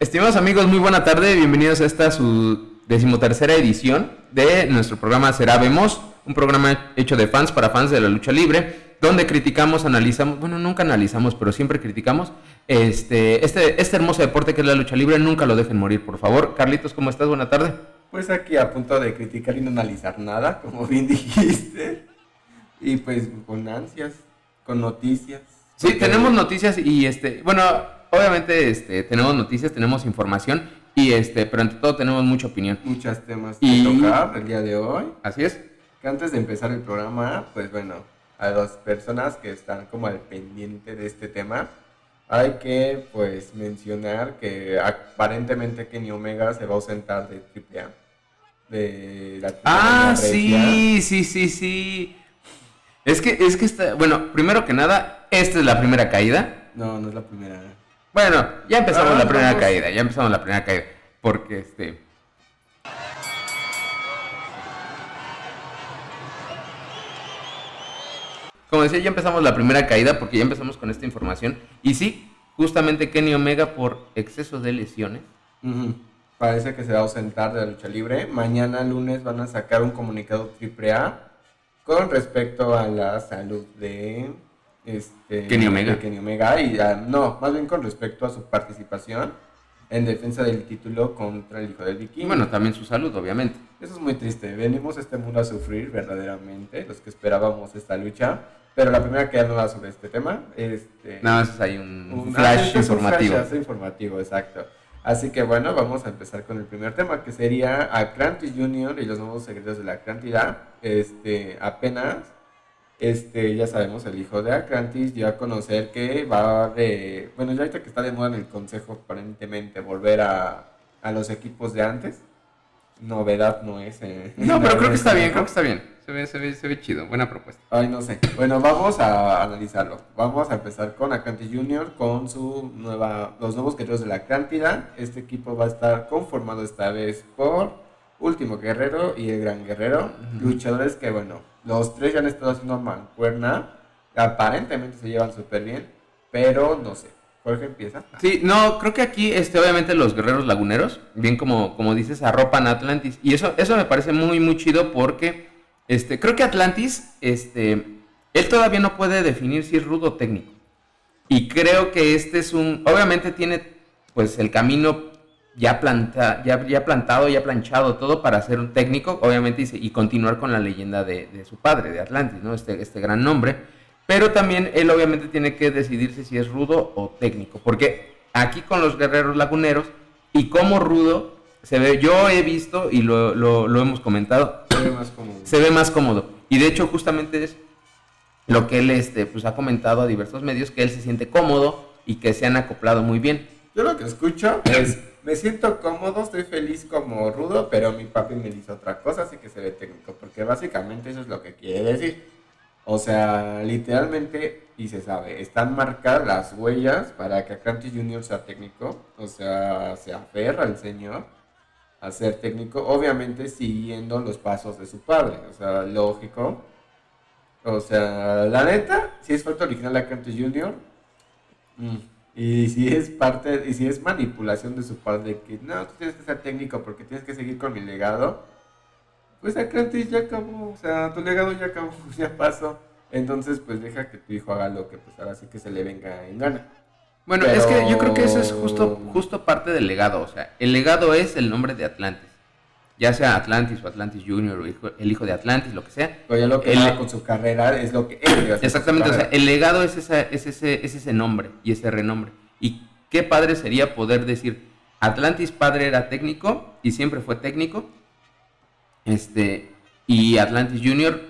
Estimados amigos, muy buena tarde. Bienvenidos a esta su decimotercera edición de nuestro programa Será Vemos, un programa hecho de fans para fans de la lucha libre, donde criticamos, analizamos, bueno, nunca analizamos, pero siempre criticamos este, este, este hermoso deporte que es la lucha libre. Nunca lo dejen morir, por favor. Carlitos, ¿cómo estás? Buena tarde. Pues aquí a punto de criticar y no analizar nada, como bien dijiste. Y pues con ansias, con noticias. Sí, tenemos noticias y este, bueno, obviamente este, tenemos noticias, tenemos información y este, pero ante todo tenemos mucha opinión. muchos temas Y- que tocar el día de hoy. Así es. Que antes de empezar el programa, pues bueno, a las personas que están como al pendiente de este tema, hay que pues mencionar que aparentemente Kenny Omega se va a ausentar de AAA. De la Ah, sí, sí, sí, sí. Es que, es que está, bueno, primero que nada, esta es la primera caída. No, no es la primera. Bueno, ya empezamos Ah, la primera vamos. caída, ya empezamos la primera caída. Porque este. Como decía, ya empezamos la primera caída porque ya empezamos con esta información. Y sí, justamente Kenny Omega por exceso de lesiones. Parece que se va a ausentar de la lucha libre. Mañana lunes van a sacar un comunicado AAA con respecto a la salud de este Kenny Omega. Kenny Omega y ah, no, más bien con respecto a su participación en defensa del título contra el hijo del vikingo. bueno, también su salud, obviamente. Eso es muy triste. Venimos a este mundo a sufrir verdaderamente, los que esperábamos esta lucha. Pero la primera que no va sobre este tema. Este, Nada más es ahí un, un- ah, flash este es un informativo. flash informativo, exacto. Así que bueno, vamos a empezar con el primer tema, que sería Atlantis Junior y los nuevos secretos de la Atlantida. Este, apenas, este, ya sabemos, el hijo de Atlantis dio a conocer que va de, bueno, ya ahorita que está de moda en el consejo, aparentemente, volver a, a los equipos de antes. Novedad no es. eh, No, pero creo que está bien, creo que está bien. Se ve, se ve, se ve chido, buena propuesta. Ay, no sé. Bueno, vamos a analizarlo. Vamos a empezar con Atlantis Junior, con su nueva, los nuevos guerreros de la Atlántida. Este equipo va a estar conformado esta vez por Último Guerrero y el Gran Guerrero. Luchadores que, bueno, los tres ya han estado haciendo mancuerna. Aparentemente se llevan súper bien, pero no sé. Jorge empieza. Sí, no, creo que aquí, este, obviamente los guerreros laguneros, bien como, como dices, arropan a Atlantis. Y eso, eso me parece muy, muy chido porque, este, creo que Atlantis, este, él todavía no puede definir si es rudo o técnico. Y creo que este es un, obviamente tiene, pues, el camino ya, planta, ya, ya plantado, ya planchado todo para ser un técnico, obviamente, y, y continuar con la leyenda de, de su padre, de Atlantis, ¿no? Este, este gran nombre. Pero también él obviamente tiene que decidirse si es rudo o técnico. Porque aquí con los guerreros laguneros y como rudo se ve, yo he visto y lo, lo- lo hemos comentado, Se ve más como... se ve más cómodo. Y de hecho justamente es lo que él este, pues, ha comentado a diversos medios, que él se siente cómodo y que se han acoplado muy bien. Yo lo que escucho es, me siento cómodo, estoy feliz como rudo, pero mi papi me dice otra cosa, así que se ve técnico, porque básicamente eso es lo que quiere decir. O sea, literalmente, y se sabe, están marcadas las huellas para que Atlantis Junior sea técnico, o sea, se aferra el señor a ser técnico, obviamente siguiendo los pasos de su padre, o sea, lógico. O sea, la neta, si es falta original de Junior, Mm. Y si es parte, y si es manipulación de su parte, de que no, tú tienes que ser técnico porque tienes que seguir con mi legado, pues Atlantis ya acabó, o sea, tu legado ya acabó, ya pasó. Entonces, pues deja que tu hijo haga lo que pues ahora sí que se le venga en gana. Bueno, Pero- es que yo creo que eso es justo, justo parte del legado. O sea, el legado es el nombre de Atlantis. Ya sea Atlantis o Atlantis Junior o hijo- el hijo de Atlantis, lo que sea. Pero ya lo que haga con su carrera es lo que él Exactamente, o sea, el legado es, esa, es, ese, es ese nombre y ese renombre. Y qué padre sería poder decir, Atlantis padre era técnico y siempre fue técnico, este, y Atlantis Junior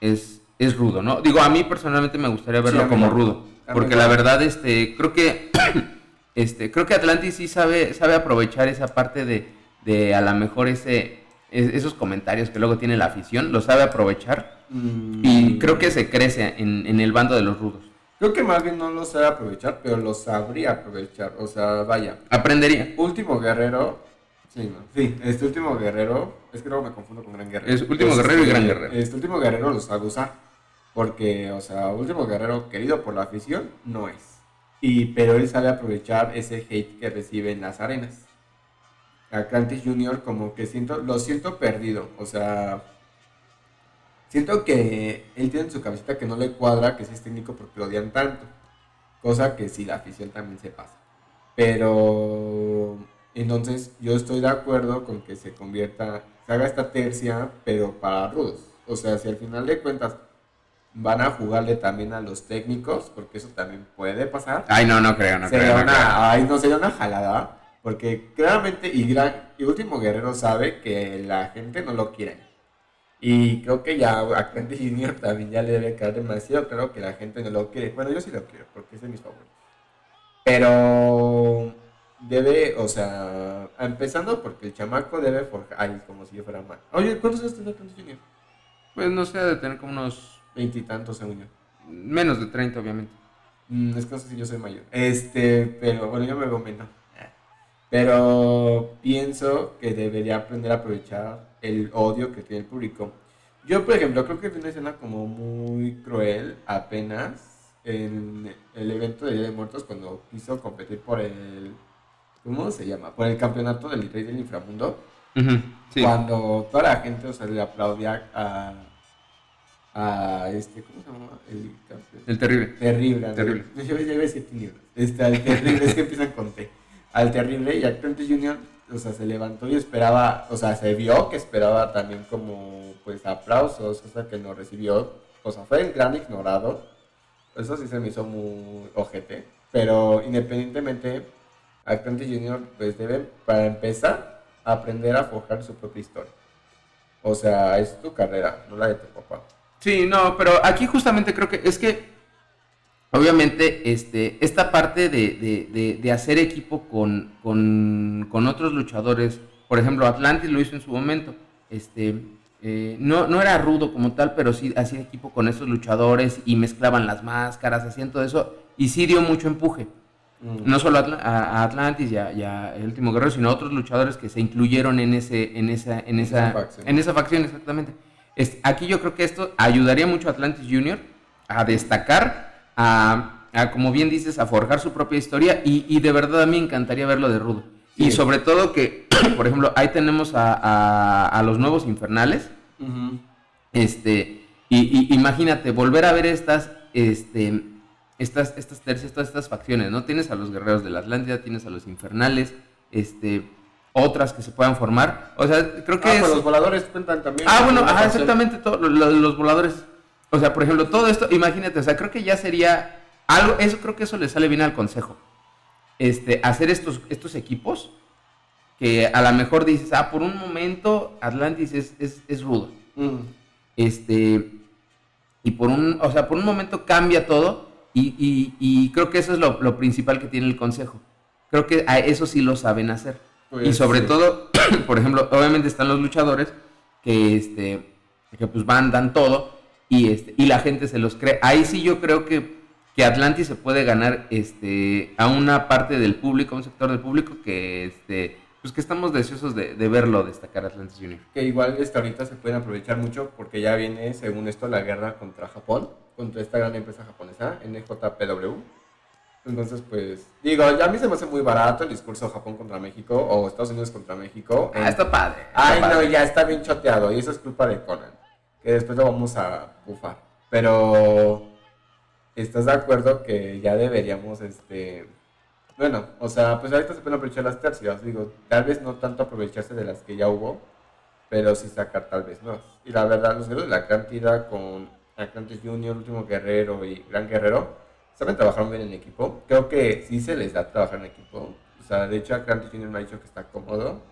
es, es rudo, ¿no? Digo, a mí personalmente me gustaría verlo como rudo, porque la verdad, este, creo que, este, creo que Atlantis sí sabe, sabe aprovechar esa parte de, de a lo mejor ese, es- esos comentarios que luego tiene la afición, lo sabe aprovechar Mm, y creo que se crece en, en el bando de los rudos. Creo que más bien no lo sabe aprovechar, pero lo sabría aprovechar. O sea, vaya. Aprendería. Último guerrero. Sí, no. Sí, este último guerrero. Es que luego me confundo con Gran Guerrero. Es Último Guerrero y Gran este, Guerrero. Este último guerrero lo sabe usar. Porque, o sea, último guerrero querido por la afición no es. Y, pero él sabe aprovechar ese hate que recibe en las arenas. Atlantis Junior como que siento, lo siento perdido. O sea, siento que él tiene en su cabecita que no le cuadra que sí es técnico porque lo odian tanto. Cosa que sí, la afición también se pasa. Pero entonces yo estoy de acuerdo con que se convierta, se haga esta tercia, pero para rudos. O sea, si al final de cuentas van a jugarle también a los técnicos, porque eso también puede pasar. Ay, no, no creo, no sería creo. Una, Ay, no, sería una jalada. Porque claramente y, gran, y Último Guerrero sabe que la gente no lo quiere. Y creo que ya a Clancy Junior también ya le debe caer demasiado claro que la gente no lo quiere. Bueno, yo sí lo quiero, porque es de mis favoritos. Pero debe, o sea, empezando porque el chamaco debe forjar. Ay, como si yo fuera mal. Oye, ¿cuántos años tiene Clancy Junior? Pues no sé, de tener como unos Veintitantos, según yo. menos de 30, obviamente. Mm, es que no sé si yo soy mayor. Este, pero bueno, yo me veo menos. Pero pienso que debería aprender a aprovechar el odio que tiene el público. Yo, por ejemplo, creo que vi una escena como muy cruel apenas en el evento de Día de Muertos cuando quiso competir por el. ¿Cómo se llama? Por el campeonato del Rey del Inframundo. Sí. Cuando toda la gente, o sea, le aplaudía a. a este, ¿cómo se llama? El. El terrible. Terrible. Terrible. Yo iba a decir tinieblas. Este, al terrible, es que empiezan con T. Al terrible y Atlantis Junior, o sea, se levantó y esperaba, o sea, se vio que esperaba también como, pues, aplausos, cosa que no recibió. O sea, fue el gran ignorado. Eso sí se me hizo muy ojete. Pero independientemente, Atlantis Junior, pues, debe, para empezar, aprender a forjar su propia historia. O sea, es tu carrera, no la de tu papá. Sí, no, pero aquí justamente creo que es que, obviamente, este, esta parte de, de- de- de hacer equipo con, con- con otros luchadores, por ejemplo, Atlantis lo hizo en su momento, este, eh, no, no era rudo como tal, pero sí hacía equipo con esos luchadores y mezclaban las máscaras, hacían todo eso, y sí dio mucho empuje. Mm. No solo a, Atla- a- a Atlantis y a, y a El Último Guerrero, sino a otros luchadores que se incluyeron en, ese, en, esa, en, Esa esa, facción. en esa facción, exactamente. Este, aquí yo creo que esto ayudaría mucho a Atlantis Junior a destacar, a, a, como bien dices, a forjar su propia historia y, y de verdad a mí me encantaría verlo de rudo. Sí. Y sobre todo que, por ejemplo, ahí tenemos a, a- a los nuevos infernales. Este, y, y imagínate, volver a ver estas, este, estas, estas tercias, todas estas facciones, ¿no? Tienes a los guerreros de la Atlántida, tienes a los infernales, este, otras que se puedan formar. O sea, creo que Ah, es... pues los voladores cuentan también. Ah, bueno, ajá, exactamente, todo, lo- lo- los voladores. O sea, por ejemplo, todo esto, imagínate, o sea, creo que ya sería algo, eso creo que eso le sale bien al consejo. Este, hacer estos, estos equipos que a lo mejor dices, ah, por un momento Atlantis es, es, es rudo. Mm. Este, y por un, o sea, por un momento cambia todo y, y- y creo que eso es lo, lo principal que tiene el consejo. Creo que a eso sí lo saben hacer. Pues, y sobre sí. todo, por ejemplo, obviamente están los luchadores que, este, que pues van, dan todo y, este, y la gente se los cree. Ahí sí yo creo que, que Atlantis se puede ganar este, a una parte del público, a un sector del público que, este, pues que estamos deseosos de, de verlo destacar Atlantis Junior. Que igual esta ahorita se pueden aprovechar mucho porque ya viene, según esto, la guerra contra Japón, contra esta gran empresa japonesa, NJPW. Entonces, pues, digo, ya a mí se me hace muy barato el discurso Japón contra México o Estados Unidos contra México. Ah, está padre. está Ay, no, padre. ya está bien choteado y eso es culpa de Conan, que después lo vamos a bufar. Pero, ¿estás de acuerdo que ya deberíamos, este... Bueno, o sea, pues ahorita se pueden aprovechar las tercias, digo, tal vez no tanto aprovecharse de las que ya hubo, pero sí sacar tal vez más. Y la verdad, los guerreros de la cantidad con Atlantis Junior, Último Guerrero y Gran Guerrero, saben trabajar bien en equipo. Creo que sí se les da trabajar en equipo. O sea, de hecho, Atlantis Junior me ha dicho que está cómodo.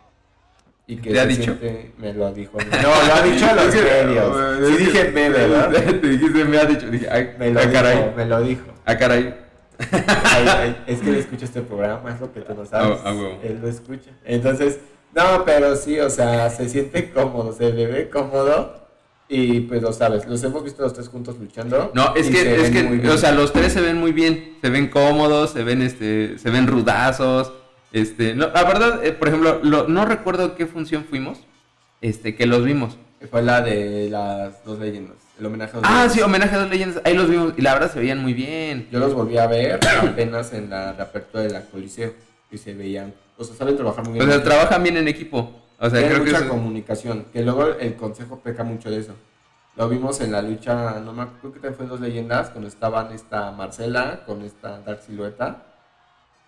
Y que ¿Te ha se dicho? siente- me lo dijo. No, lo ha dicho a los medios. Sí dije me, ¿verdad? Te dijiste, me ha dicho. Dije, ay, Me lo ah, dijo, caray. me lo dijo. Ah, caray. Ay, ay, es que él escucha este programa, es lo que tú no sabes. Ah, ah, huevo. Él lo escucha. Entonces, no, pero sí, o sea, se siente cómodo, se le ve cómodo. Y pues lo sabes, los hemos visto los tres juntos luchando. No, es que, es que, o sea, los tres se ven muy bien, se ven cómodos, se ven, este, se ven rudazos, este, no, la verdad, eh, por ejemplo, lo- no recuerdo qué función fuimos, este, que los vimos. Fue la de las dos leyendas. El homenaje a dos Ah, leyendas. sí, homenaje a dos leyendas. Ahí los vimos y la verdad se veían muy bien. Yo los volví a ver apenas en la reapertura de la Coliseo y se veían, o sea, saben trabajar muy O bien. sea, trabajan bien en equipo. O sea, creo que mucha eso- comunicación, que luego el consejo peca mucho de eso. Lo vimos en la lucha, no me acuerdo, creo que también fue en Dos Leyendas, cuando estaban esta Marcela con esta Dark Silueta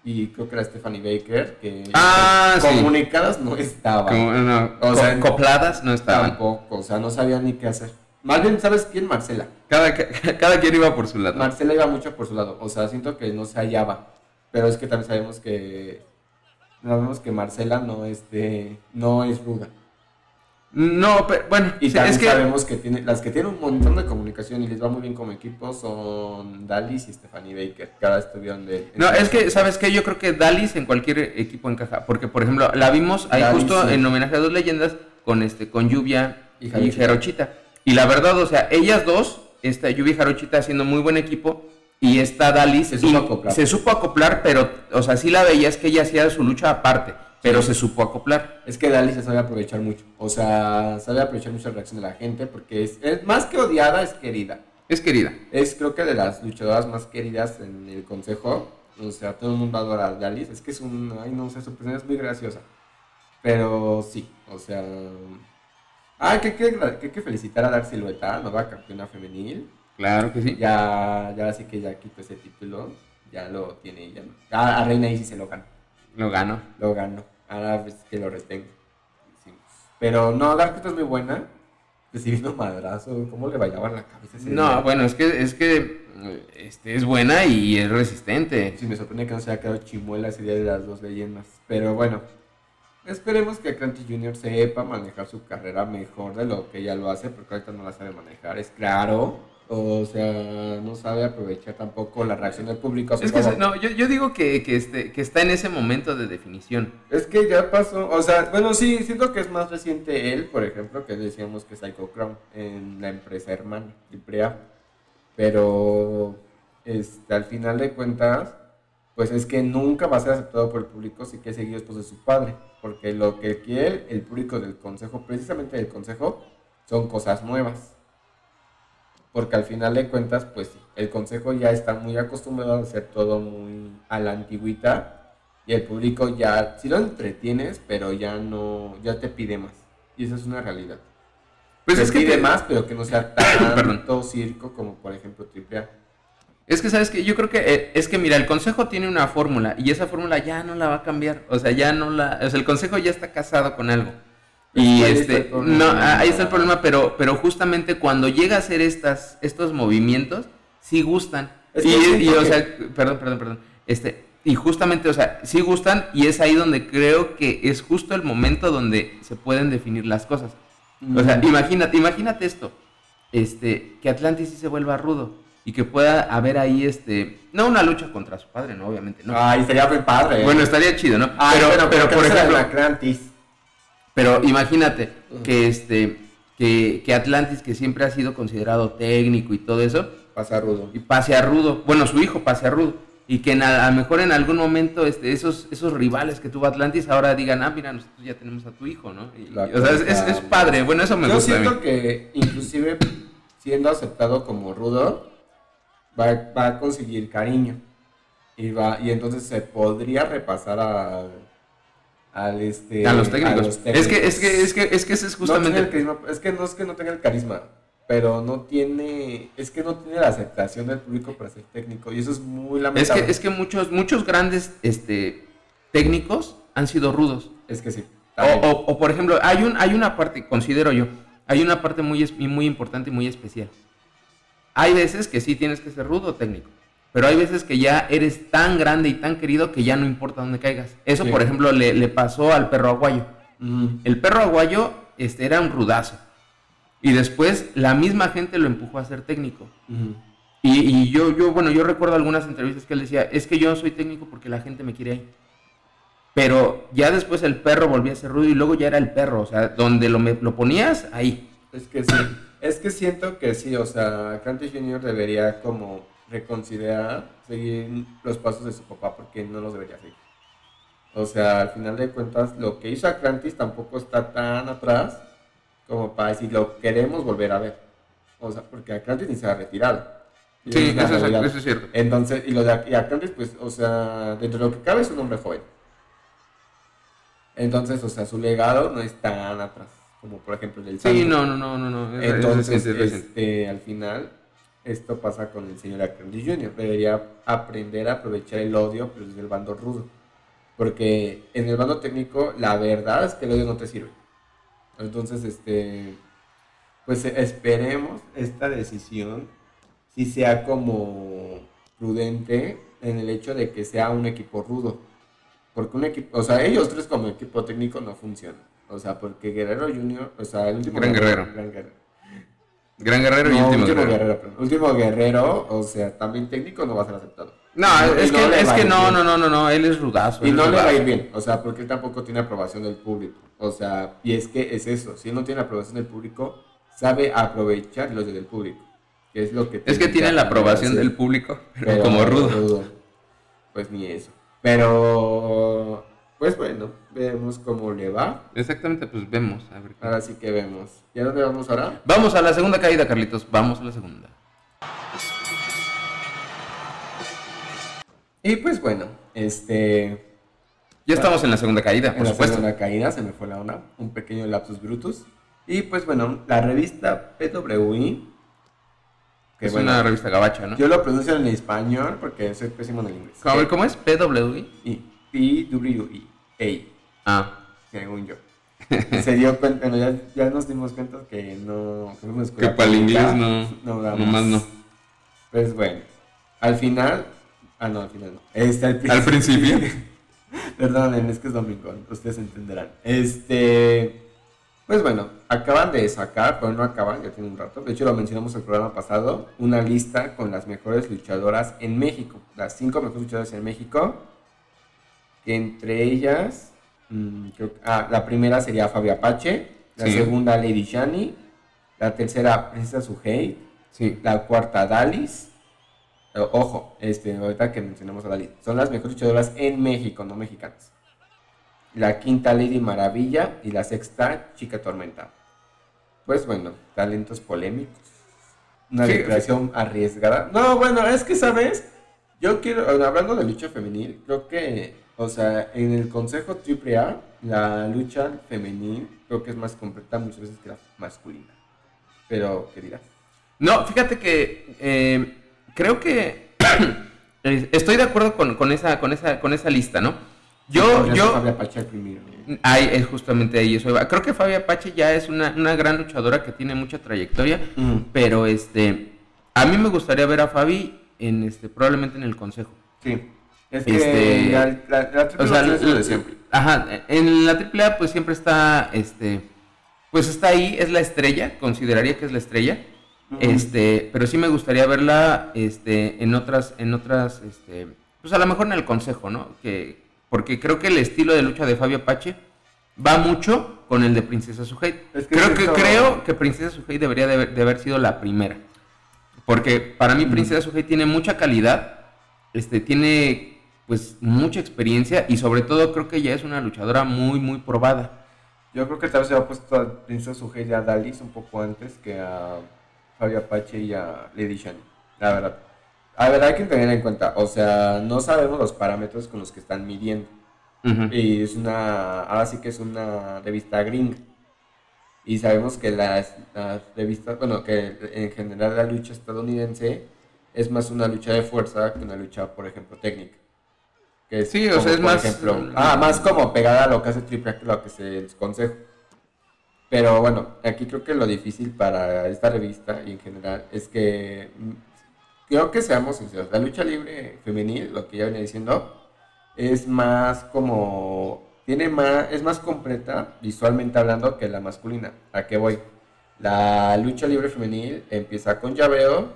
y creo que era Stephanie Baker, que Ah, sí. comunicadas no estaban. no, O sea, copladas no estaban. Tampoco, o sea, no sabían ni qué hacer. Más bien, ¿sabes quién? Marcela. Cada, cada quien iba por su lado. Marcela iba mucho por su lado, o sea, siento que no se hallaba, pero es que también sabemos que sabemos que Marcela no este no es ruda. No, pero bueno, Y también es que sabemos que tiene, las que tienen un montón de comunicación y les va muy bien como equipo son Dalis y Stephanie Baker, que ahora estuvieron de... No, es que, ¿sabes qué? Yo creo que Dalis en cualquier equipo encaja. Porque, por ejemplo, la vimos ahí justo sí. en homenaje a dos leyendas con este, con Lluvia Y y Jarochita. Jarochita. Y la verdad, o sea, ellas dos, esta Lluvia y Jarochita haciendo muy buen equipo. Y esta Dalis Se supo y- acoplar. se supo acoplar, pero, o sea, sí la veías que ella hacía su lucha aparte, pero se supo acoplar. Es que Dalis se sabe aprovechar mucho, o sea, sabe aprovechar mucho la reacción de la gente porque es, es más que odiada, es querida. Es querida. Es creo que de las luchadoras más queridas en el consejo. O sea, todo el mundo adora a Dalis. Es que es un. Ay, no sé, su persona es muy graciosa. Pero sí, o sea. Ay, que hay que, que, felicitar a Dar Silueta, nueva campeona femenil. Claro que sí. Ya, ya sí que ya quitó ese título. Ya lo tiene ella. A, a Reina Isis se lo ganó. Lo gano. Lo ganó. Ahora es que lo retengo. Pero no, Dark es muy buena. Recibiendo madrazo. ¿Cómo le bailaban la cabeza ese día? No, bueno, es que, es que este, es buena y es resistente. Sí, me sorprende que no se haya quedado chimuela ese día de las dos leyendas. Pero bueno, esperemos que Cranty Jr. sepa manejar su carrera mejor de lo que ella lo hace, porque ahorita no la sabe manejar, es claro. O sea, no sabe aprovechar tampoco la reacción del público. Es que, no, yo, yo digo que, que, este, que está en ese momento de definición. Es que ya pasó, o sea, bueno, sí, siento que es más reciente él, por ejemplo, que decíamos que Psycho Crown en la empresa hermana, Ciprea. Pero, este, al final de cuentas, pues es que nunca va a ser aceptado por el público si quiere seguir después de su padre. Porque lo que quiere el público del consejo, precisamente del consejo, son cosas nuevas. Porque al final de cuentas, pues el consejo ya está muy acostumbrado a hacer todo muy a la antigüita y el público ya, si lo entretienes, pero ya no, ya te pide más. Y esa es una realidad. Pues te es que pide te- más, pero que no sea tanto circo como por ejemplo AAA. Es que, ¿sabes que Yo creo que eh, es que, mira, el consejo tiene una fórmula y esa fórmula ya no la va a cambiar. O sea, ya no la. O sea, el consejo ya está casado con algo. Y este. No, ahí está el problema, pero, pero justamente cuando llega a hacer estas, estos movimientos, sí gustan. Es que y, o sea, perdón, perdón, perdón. Este. Y justamente, o sea, sí gustan y es ahí donde creo que es justo el momento donde se pueden definir las cosas. O sea, imagínate, imagínate esto. Este, que Atlantis sí se vuelva rudo. Y que pueda haber ahí, este. No una lucha contra su padre, no, obviamente, no. Ay, sería muy padre. Bueno, estaría chido, ¿no? Ay, pero, pero, pero, por ejemplo, Atlantis. Pero imagínate que este. Que, que Atlantis, que siempre ha sido considerado técnico y todo eso, Pasa rudo. y pase a rudo. Bueno, su hijo pase a rudo. Y que en a, a lo mejor en algún momento este, esos, esos rivales que tuvo Atlantis ahora digan, ah, mira, nosotros ya tenemos a tu hijo, ¿no? Y- o sea, es, es- es cosa- padre. Bueno, eso me Yo gusta a mí. siento que inclusive siendo aceptado como rudo, va, va a conseguir cariño. Y va, y entonces se podría repasar a, al este a los técnicos. los Es que, es que, es que, es que ese es No tiene justamente. el carisma, es que no es que no tenga el carisma, pero no tiene, es que no tiene la aceptación del público para ser técnico y eso es muy Es lamentable. que, es que muchos, muchos grandes este, técnicos han sido rudos. Es que sí. O, o- o, por ejemplo, hay, un, hay una parte, considero yo, hay una parte muy, es- muy importante y muy especial. Hay veces que sí tienes que ser rudo o técnico, pero hay veces que ya eres tan grande y tan querido que ya no importa dónde caigas. Eso, Sí. por ejemplo, le, le pasó al perro aguayo. El perro aguayo este, era un rudazo. Y después la misma gente lo empujó a ser técnico. Y, y yo, yo, bueno, yo recuerdo algunas entrevistas que él decía, es que yo soy técnico porque la gente me quiere ahí. Pero ya después el perro volvía a ser rudo y luego ya era el perro, o sea, donde lo, me- lo ponías, ahí. Es que sí, es que siento que sí, o sea, Canty Jr. debería como reconsiderar seguir los pasos de su papá porque no los debería seguir. O sea, al final de cuentas, lo que hizo Atlantis tampoco está tan atrás como para decir lo queremos volver a ver. O sea, porque Atlantis ni se ha retirado. Sí, eso es, eso es cierto. Entonces, y lo de y Atlantis, pues, o sea, dentro de lo que cabe es un hombre joven. Entonces, o sea, su legado no es tan atrás como por ejemplo el del Sí, no, no, no, no, no. es- es Entonces, es este, al final, esto pasa con el señor Atlantis Jr. Debería aprender a aprovechar el odio, pero desde el bando rudo. Porque en el bando técnico, la verdad es que el odio no te sirve. Entonces, este, pues esperemos esta decisión si sea como prudente en el hecho de que sea un equipo rudo. Porque un equipo, o sea, ellos tres como equipo técnico no funcionan. O sea, porque Guerrero Jr., o sea, el último Gran guerrero. Gran guerrero. Gran guerrero y último, último guerrero. Último guerrero, o sea, también técnico no va a ser aceptado. No, es que, es no, no, no, no, no, él es rudazo. Y no le va a ir bien, o sea, porque él tampoco tiene aprobación del público. O sea, y es que es eso, si él no tiene aprobación del público, sabe aprovechar los del público. Que es lo que Es que tiene la aprobación del público, pero, Pero como rudo. Pues ni eso. Pero, pues bueno, vemos cómo le va. Exactamente, pues vemos. A ver qué- Ahora sí que vemos. ¿Y a dónde vamos ahora? Vamos a la segunda caída, Carlitos. Vamos a la segunda. Y pues bueno, este... Ya estamos en la segunda caída, En por la supuesto. segunda caída se me fue la onda, un pequeño lapsus brutus. Y pues bueno, la revista PWI, que es bueno, una revista gabacha, ¿no? yo lo pronuncio en español porque soy pésimo en el inglés. A ver, ¿cómo es? PWI. PWI, ey, Ah, según yo. Se dio cuenta, bueno, ya, ya nos dimos cuenta que no... Que, que para el inglés no. no damos. nomás no. Pues bueno, al final... Ah, no, al final no. Este, al Al principio. Perdonen, es que es domingo, ustedes entenderán. Este, pues bueno, acaban de sacar, pero no acaban, ya tiene un rato, de hecho lo mencionamos el programa pasado, una lista con las mejores luchadoras en México, las cinco mejores luchadoras en México, que entre ellas, mm, creo ah, la primera sería Fabia Apache, la Sí. segunda Lady Shani, la tercera Princesa Suhei, Sí. la cuarta Dalis. Ojo, este, ahorita que mencionamos a Dalis, son las mejores luchadoras en México, no mexicanas. La quinta Lady Maravilla y la sexta Chica Tormenta. Pues bueno, talentos polémicos. Una Sí. declaración arriesgada. No, bueno, es que, ¿sabes? Yo quiero, hablando de lucha femenil, creo que, o sea, en el Consejo AAA, la lucha femenil creo que es más completa muchas veces que la masculina. Pero, ¿qué dirás? No, fíjate que eh, creo que estoy de acuerdo con, con esa, con, esa, con esa lista, ¿no? Yo, ser yo, Fabia Pache al primero. Ahí es justamente ahí eso. Creo que Fabia Apache ya es una, una gran luchadora que tiene mucha trayectoria, Mm. pero este a mí me gustaría ver a Fabi en este probablemente en el consejo. Sí. Es que Este, la, la, la triple O sea, lucha es lo de la- siempre. Ajá, en la AAA pues siempre está este pues está ahí, es la estrella, consideraría que es la estrella. Este, pero sí me gustaría verla este en otras en otras este pues a lo mejor en el consejo, ¿no? Que porque creo que el estilo de lucha de Fabio Apache va mucho con el de Princesa Suhei. Es que creo es que eso- creo que Princesa Suhei debería de haber, de haber sido la primera. Porque para mí Princesa Suhei tiene mucha calidad, este tiene pues mucha experiencia y sobre todo creo que ella es una luchadora muy muy probada. Yo creo que tal vez se había puesto a Princesa Sujei y a Dalis un poco antes que a Fabia Apache y a Lady Shani. La verdad. A ver, hay que tener en cuenta, o sea, no sabemos los parámetros con los que están midiendo. Ujú. Y es una, ahora sí que es una revista gringa. Y sabemos que las, las revistas, bueno, que en general la lucha estadounidense es más una lucha de fuerza que una lucha, por ejemplo, técnica. Que Sí, o como, sea, es por más- ejemplo, ah, más como pegada a lo que hace Triple A que lo que se el consejo. Pero bueno, aquí creo que lo difícil para esta revista y en general es que mm, creo que seamos sinceros, la lucha libre femenil, lo que ya venía diciendo, es más como tiene más es más completa visualmente hablando que la masculina. ¿A qué voy? La lucha libre femenil empieza con llaveo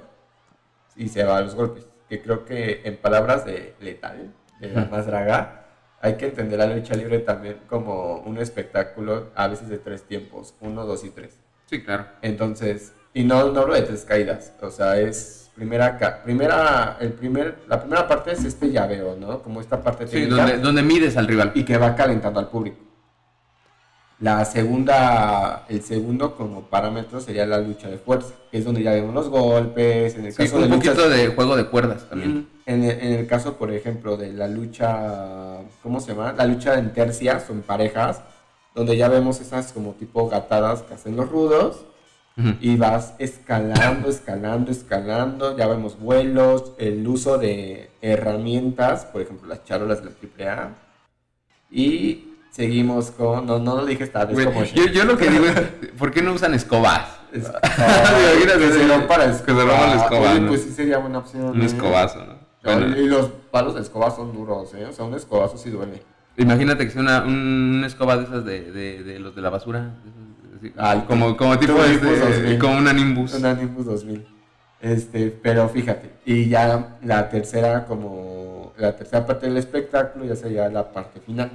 y se va a los golpes, que creo que en palabras de Letal, de la más draga, hay que entender la lucha libre también como un espectáculo a veces de tres tiempos, uno, dos y tres. Sí, claro. Entonces, y no, no hablo de tres caídas, o sea, es primera, ca- primera, el primer, la primera parte es este llaveo, ¿no? Como esta parte Sí, donde, donde mides al rival. y que va calentando al público. La segunda, el segundo como parámetro sería la lucha de fuerza, que es donde ya vemos los golpes, en el Sí, caso un de poquito luchas- de juego de cuerdas también. En el, en el caso, por ejemplo, de la lucha, ¿cómo se llama? La lucha en tercias o en parejas, donde ya vemos esas como tipo gatadas que hacen los rudos, Ujú. y vas escalando, escalando, escalando, ya vemos vuelos, el uso de herramientas, por ejemplo, las charolas de la AAA, y seguimos con, no, no lo dije esta vez como yo, yo lo que digo es, ¿por qué no usan escobas? Que se que la escoba, Oye, ¿no? pues sí sería buena opción. Un ¿eh? escobazo, ¿no? Bueno, Y los palos de escoba son duros, ¿eh? O sea, un escobazo sí duele. imagínate que sea una, un- una escoba de esas de, de, de los de la basura. de esas, así, Ay, como, como tipo este, Nimbus 2000. como una Nimbus. Una Nimbus 2000. Este, pero fíjate, y ya la tercera, como la tercera parte del espectáculo, ya sería la parte final.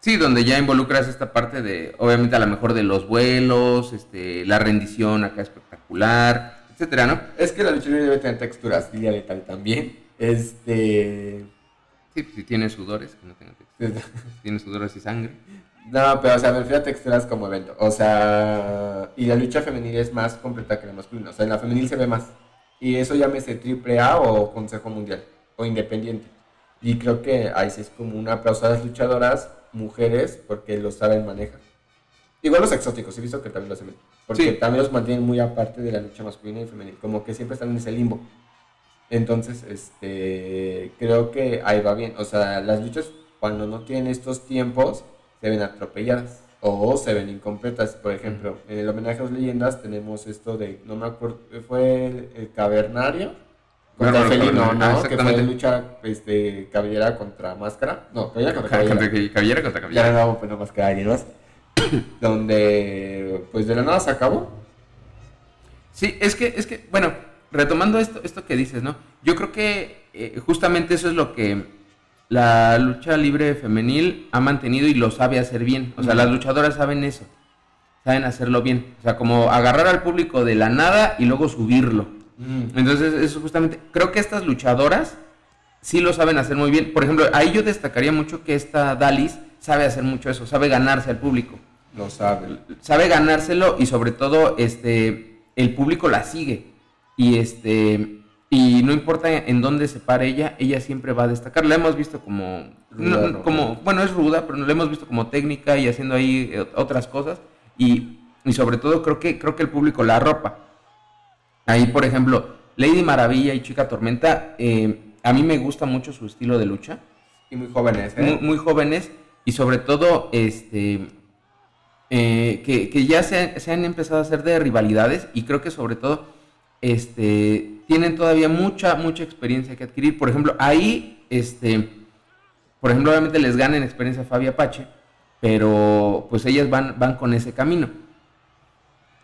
Sí, donde ya involucras esta parte de, obviamente a lo mejor de los vuelos, este, la rendición acá espectacular, etcétera, ¿no? Es que la lucha libre debe tener texturas, y letal también. Este. Sí, pues si tiene sudores, que no tenga textura. Si tiene sudores y sangre. No, pero o sea, me refiero a texturas como evento. O sea, y la lucha femenil es más completa que la masculina. O sea, en la femenil se ve más. Y eso llámese triple A o Consejo Mundial o Independiente. Y creo que ahí sí es como un aplauso a las luchadoras, mujeres, porque lo saben manejar. Igual los exóticos, he visto que también lo hacen. Porque Sí. también los mantienen muy aparte de la lucha masculina y femenil. Como que siempre están en ese limbo. Entonces, este, creo que ahí va bien. O sea, las luchas cuando no tienen estos tiempos se ven atropelladas o se ven incompletas. Por ejemplo, en el homenaje a las leyendas tenemos esto de, no me acuerdo, fue el, el cavernario contra Bárbaro el felino, Cavernario, ah, ¿no? Que fue lucha este, cabellera contra máscara. No, cabellera contra Contra cabellera. cabellera contra Ya cabellera. no vamos a poner máscara de alguien más. Donde, pues de la nada se acabó. Sí, es que, es que, bueno, retomando esto, esto que dices, ¿no? Yo creo que eh, justamente eso es lo que la lucha libre femenil ha mantenido y lo sabe hacer bien. O sea, las luchadoras saben eso, saben hacerlo bien. O sea, como agarrar al público de la nada y luego subirlo. Entonces, eso justamente, creo que estas luchadoras sí lo saben hacer muy bien. Por ejemplo, ahí yo destacaría mucho que esta Dalis sabe hacer mucho eso, sabe ganarse al público Lo sabe. sabe ganárselo y sobre todo este el público la sigue y este y no importa en dónde se pare ella ella siempre va a destacar la hemos visto como Ruda, no, ¿no? como bueno es ruda pero la hemos visto como técnica y haciendo ahí eh, otras cosas y, y sobre todo creo que creo que el público la arropa ahí por ejemplo Lady Maravilla y Chica Tormenta eh, a mí me gusta mucho su estilo de lucha. Y muy jóvenes, ¿eh? muy, muy jóvenes y sobre todo este eh, que, que ya se, se han empezado a hacer de rivalidades y creo que sobre todo este tienen todavía mucha mucha experiencia que adquirir. Por ejemplo ahí este por ejemplo obviamente les gana en experiencia Fabi Apache pero pues ellas van van con ese camino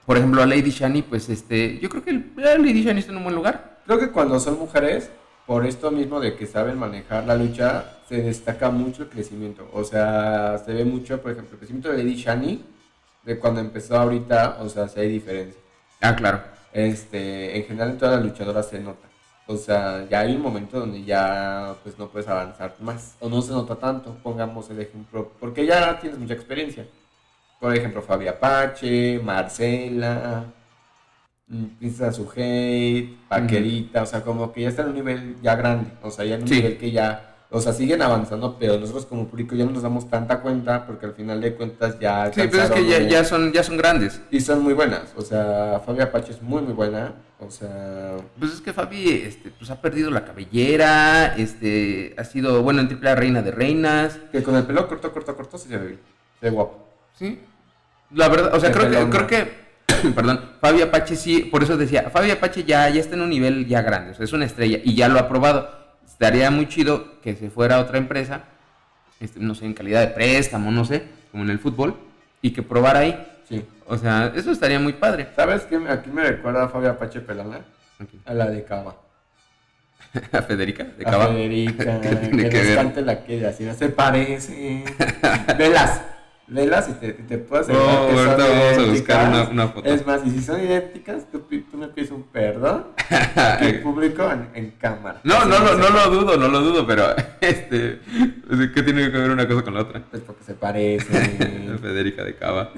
por ejemplo a Lady Shani pues este yo creo que el- la Lady Shani está en un buen lugar Creo que cuando son mujeres, por esto mismo de que saben manejar la lucha, se destaca mucho el crecimiento. O sea, se ve mucho, por ejemplo, el crecimiento de Lady Shani, de cuando empezó ahorita, o sea, sí hay diferencia. ah claro Este, en general en todas las luchadoras se nota. O sea, ya hay un momento donde ya pues no puedes avanzar más. O no se nota tanto, pongamos el ejemplo, porque ya tienes mucha experiencia. Por ejemplo, Fabi Apache, Marcela, mm, Princesa Sujei, Paquerita, o sea, como que ya está en un nivel ya grande. O sea, ya en un Sí. nivel que ya, o sea, siguen avanzando, pero nosotros como público ya no nos damos tanta cuenta porque al final de cuentas ya... sí pero es que ya, ya son ya son grandes y son muy buenas. O sea, Fabi Apache es muy, muy buena. O sea, Pues es que Fabi este, pues ha perdido la cabellera, este, ha sido, bueno, en triple A reina de reinas. que con el pelo corto, corto, corto se ve bien. Se ve guapo. Sí. La verdad, o sea, creo que, creo que, perdón, Fabi Apache sí, por eso decía, Fabi Apache ya, ya está en un nivel ya grande, o sea, es una estrella y ya lo ha probado. Estaría muy chido que se fuera a otra empresa, este, no sé, en calidad de préstamo, no sé, como en el fútbol, y que probara ahí. Sí. O sea, eso estaría muy padre. ¿Sabes qué? Aquí me recuerda a Fabi Apache pelona. A la de Cava. A Federica, de A Cava. Federica. ¿Qué que que ver? cante la que así no se parece. Velas. Velas y te, te puedo Oh, asegurar que son vamos a buscar una, una foto. Es más, y si son idénticas, tú, tú me pides un perdón en público en, en cámara. No, Así no, sé. no lo dudo, no lo dudo, pero este, ¿qué tiene que ver una cosa con la otra? Pues porque se parecen. Federica de Cava.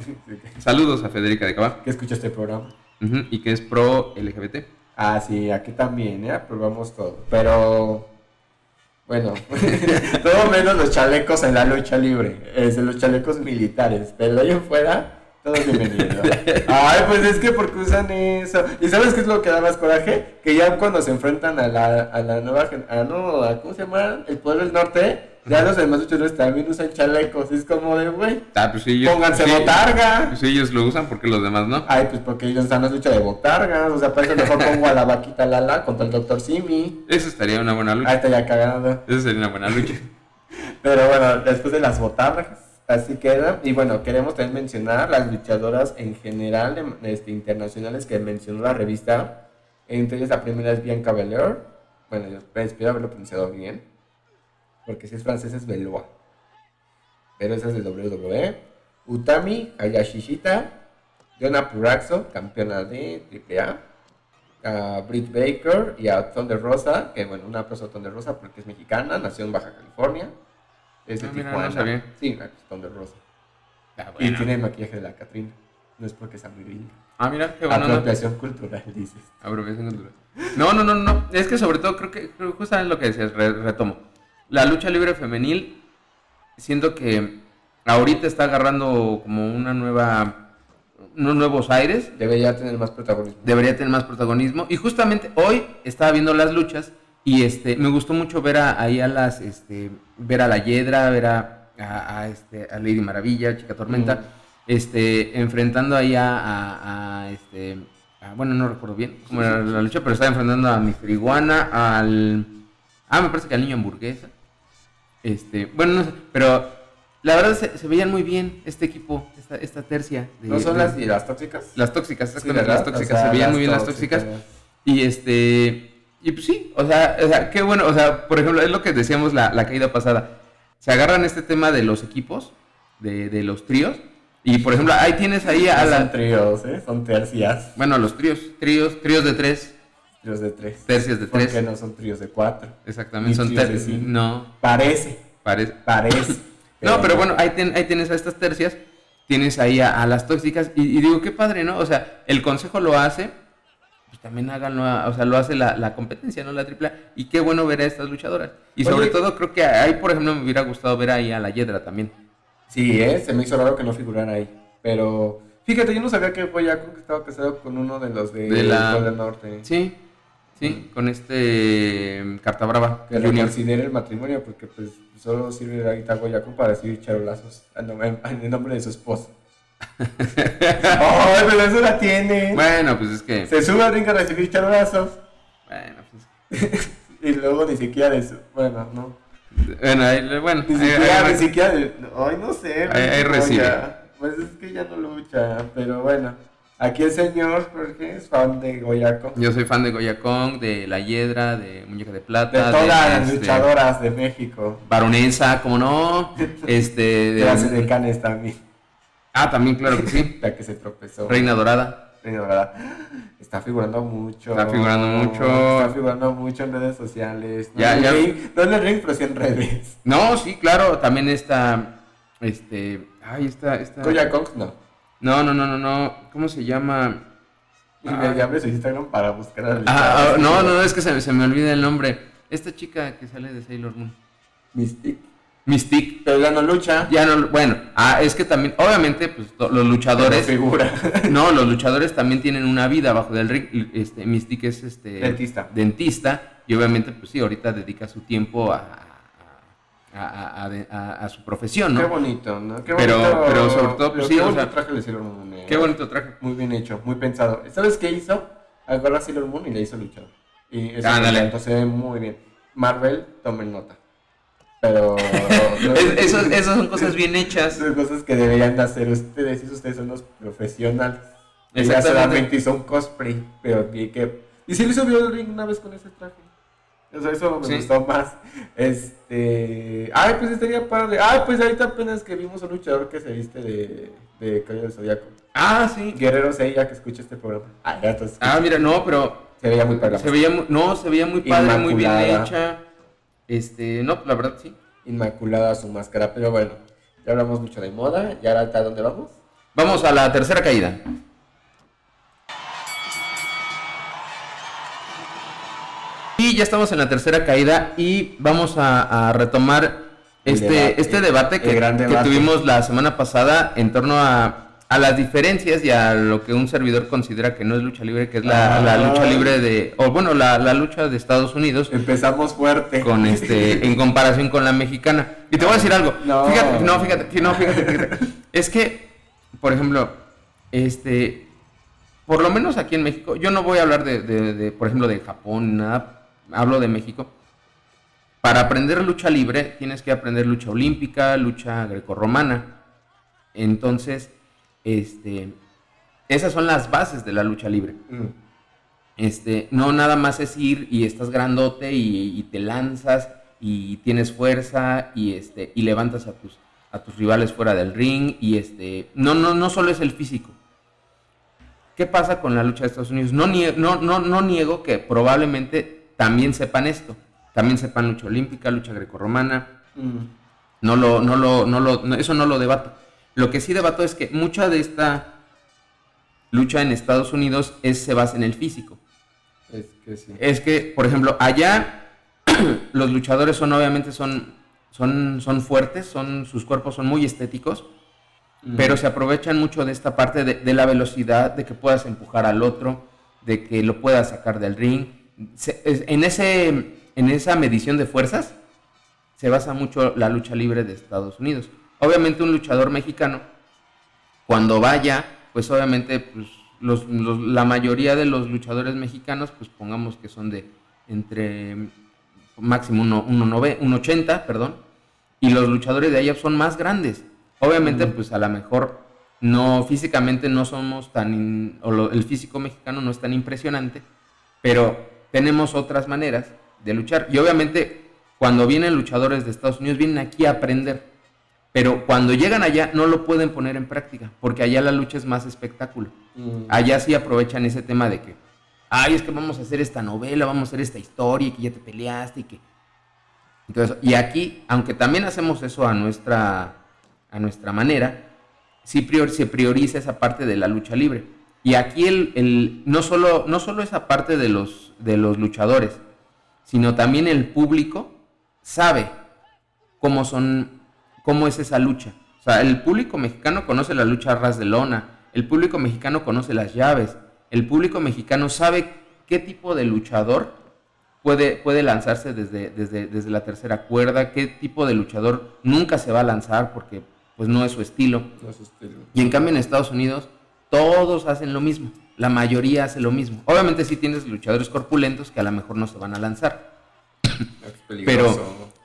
Saludos a Federica de Cava. que escucha este programa. Y que es pro LGBT. Ah, sí, aquí también, ¿eh? Aprobamos todo. Pero, bueno, todo menos los chalecos en la lucha libre. Es los chalecos militares. Pero de ahí Ay, pues es que porque usan eso. ¿Y sabes qué es lo que da más coraje? Que ya cuando se enfrentan a la, a la nueva a no, a, ¿cómo se llama? El pueblo del norte, ya los demás luchadores también usan chalecos. Es como de, güey, Ah, pues sí, ellos, pónganse sí, botarga. Pues sí, ellos lo usan porque los demás no. Ay, pues porque ellos están en lucha de botargas. O sea, para eso mejor pongo a la vaquita Lala contra el doctor Simi. Eso estaría una buena lucha. Ahí está ya cagado. Eso sería una buena lucha. Pero bueno, después de las botargas, así queda. Y bueno, queremos también mencionar las luchadoras en general de- este, internacionales que mencionó la revista. Entre ellas la primera es Bianca Belair. Bueno, yo espero haberlo pronunciado bien. Porque si es francés es Beloa. Pero esa es de WWE. Utami Hayashishita. Yona Puraxo, campeona de AAA. A Britt Baker y a Thunder Rosa, que bueno, una aplauso a Thunder Rosa porque es mexicana, nació en Baja California. Es de Ah, mira, Tijuana. no sabía. Sí, Thunder Rosa. Ah, Y bueno. tiene el maquillaje de la Catrina. No es porque sea muy gringa. Ah, mira, qué bueno. ¿no? Apropiación cultural, dices. Apropiación cultural. No, no, no, no. Es que sobre todo creo que justamente lo que decías, re- retomo. La lucha libre femenil, siento que ahorita está agarrando como una nueva, unos nuevos aires. Debería tener más protagonismo. Debería tener más protagonismo. Y justamente hoy estaba viendo las luchas y este me gustó mucho ver a, ahí a las, este, ver a la Yedra, ver a, a, a, este, a Lady Maravilla, Chica Tormenta, Mm. este, enfrentando ahí a, este, bueno, no recuerdo bien cómo era la lucha, pero estaba enfrentando a Mr. Iguana, al, ah, me parece que al niño hamburguesa, este, bueno, no sé, pero la verdad se, se veían muy bien este equipo, esta, esta tercia. de- ¿No son de- las, y las tóxicas? las tóxicas, las tóxicas, O sea, se veían muy bien las tóxicas. Y este, y pues sí, o sea, o sea, qué bueno, o sea, por ejemplo, es lo que decíamos la, la caída pasada. Se agarran este tema de los equipos, de, de los tríos, y por ejemplo, ahí tienes ahí a No son la, tríos, ¿eh? Son tercias. bueno, los tríos, tríos, tríos de tres, Tríos de tres. tercias de ¿Por tres, no son tríos de cuatro? exactamente, Ni son tercias, no, Parece, parece. parece. No, pero bueno, ahí, ten- ahí tienes a estas tercias, tienes ahí a, a las tóxicas, y, y digo, qué padre, ¿no? O sea, el consejo lo hace, pues también háganlo, a- o sea, lo hace la, la competencia, ¿no? La tripla, y qué bueno ver a estas luchadoras. Y Oye. sobre todo, creo que ahí, por ejemplo, me hubiera gustado ver ahí a la Yedra también. Sí, ¿eh? Se me hizo raro que no figurara ahí. Pero, fíjate, yo no sabía que Boyaco que estaba casado con uno de los de, De la- Golden Norte. Sí, sí, con este mm, Carta Brava Que reconsidere el matrimonio porque pues solo sirve ahorita Boyaco para decir charolazos en en nombre de su esposa. ¡Ay, pero eso la tiene! Bueno, pues es que, Se sube al ring a recibir charolazos bueno, pues, y luego ni siquiera de su... Bueno, no. bueno, ahí- bueno, Ni siquiera, ahí- ni siquiera de... Ay, no sé. Ahí- ahí recibe. ya. Pues es que ya no lucha, pero bueno. Aquí el señor Jorge es fan de Goyaco. yo soy fan de Goya Kong, de La Hiedra, de Muñeca de De Plata, todas las este, luchadoras de México. Baronesa, como no, este, De las de Canes también. Ah, también, claro que sí, La que se tropezó. Reina Dorada, Reina Dorada. Está figurando mucho. Está figurando mucho. Está figurando mucho en redes sociales. No, Ya, en, ya. ring, no en el ring, pero sí en redes. no, sí, claro, también está, este, ay, está, está, Goya Kong, no. no, no, no, no, no, ¿cómo se llama? Y Ah. me abre su Instagram para buscar a la Ah, ah, no, no, es que se, se me olvida el nombre, esta chica que sale de Sailor Moon, Mystic. Mystique, Pero ya no lucha. ya no, bueno, ah, es que también, obviamente, pues los luchadores, figura. no, los luchadores también tienen una vida abajo del ring, este, Mystique es este... Dentista. dentista y obviamente pues sí ahorita dedica su tiempo a, a, a- a- a- a su profesión Qué no bonito, ¿no? Qué Pero- bonito. pero sobre todo, pues, pero sí, qué o bonito sea, traje le Moon. eh. qué bonito traje Muy bien hecho, muy pensado. ¿Sabes qué hizo? Agarró a Sailor Moon y le hizo luchador. Y eso se ve muy bien. Marvel, tomen nota. Pero. Eso- esas son cosas bien hechas Son cosas que deberían de hacer ustedes. Y ustedes son los profesionales. Ella solamente hizo un cosplay. Pero vi que. Y sí le subió el ring una vez con ese traje. O sea, eso me gustó más. Este. Ay, pues estaría padre. Ay, pues ahorita apenas que vimos un luchador que se viste de, de del Zodíaco. Ah, sí. Guerrero ya que escucha este programa. Ah, ya Ah, mira, no, pero. Se veía muy padre. Se veía no, se veía muy padre, muy bien hecha. Este, no, la verdad sí. Inmaculada su máscara, pero bueno. Ya hablamos mucho de moda. ¿Y ahora a dónde vamos? Vamos a la tercera caída. Y ya estamos en la tercera caída y vamos a, retomar este, este debate, que, tuvimos la semana pasada en torno a, las diferencias y a lo que un servidor considera que no es lucha libre, que es la, ah. lucha libre de, o bueno, la, lucha de Estados Unidos. Empezamos fuerte. Con este, en comparación con la mexicana. Y te voy a decir algo. No. Fíjate, no, fíjate, no, fíjate, Es que, por ejemplo, este, por lo menos aquí en México, yo no voy a hablar de, de por ejemplo, de Japón, nada, hablo de México, para aprender lucha libre tienes que aprender lucha olímpica, lucha grecorromana. Entonces, este, esas son las bases de la lucha libre. Mm. Este, no nada más es ir y estás grandote y, te lanzas y tienes fuerza y este y levantas a tus a tus rivales fuera del ring y este no no no solo es el físico. ¿Qué pasa con la lucha de Estados Unidos? No no no no niego que probablemente también sepan esto. También sepan lucha olímpica, lucha grecorromana. Mm. No lo, no lo, no lo, eso no lo debato. Lo que sí debato es que mucha de esta lucha en Estados Unidos es, se basa en el físico. Es que sí. Es que, por ejemplo, allá los luchadores son obviamente son, son, son fuertes, son, sus cuerpos son muy estéticos, mm. pero se aprovechan mucho de esta parte de, de, la velocidad, de que puedas empujar al otro, de que lo puedas sacar del ring, en, ese, en esa medición de fuerzas se basa mucho la lucha libre de Estados Unidos. Obviamente un luchador mexicano, cuando vaya, pues obviamente pues, la mayoría de los luchadores mexicanos, pues pongamos que son de entre máximo 1,80, perdón, y los luchadores de allá son más grandes. Obviamente, pues a lo mejor no físicamente no somos tan, o el físico mexicano no es tan impresionante, pero tenemos otras maneras de luchar. Y obviamente cuando vienen luchadores de Estados Unidos vienen aquí a aprender. Pero cuando llegan allá no lo pueden poner en práctica, porque allá la lucha es más espectáculo. Mm. Allá sí aprovechan ese tema de que, ay, es que vamos a hacer esta novela, vamos a hacer esta historia, y que ya te peleaste y que... Entonces, y aquí, aunque también hacemos eso a nuestra, a nuestra manera, sí se prioriza esa parte de la lucha libre. Y aquí el, no, solo, no solo esa parte de los, de los luchadores, sino también el público sabe cómo son, cómo es esa lucha. O sea, el público mexicano conoce la lucha ras de lona, el público mexicano conoce las llaves, el público mexicano sabe qué tipo de luchador puede, puede lanzarse desde, desde, desde la tercera cuerda, qué tipo de luchador nunca se va a lanzar porque pues no es su estilo. No es su estilo. Y en cambio en Estados Unidos todos hacen lo mismo, la mayoría hace lo mismo. Obviamente sí tienes luchadores corpulentos que a lo mejor no se van a lanzar. pero,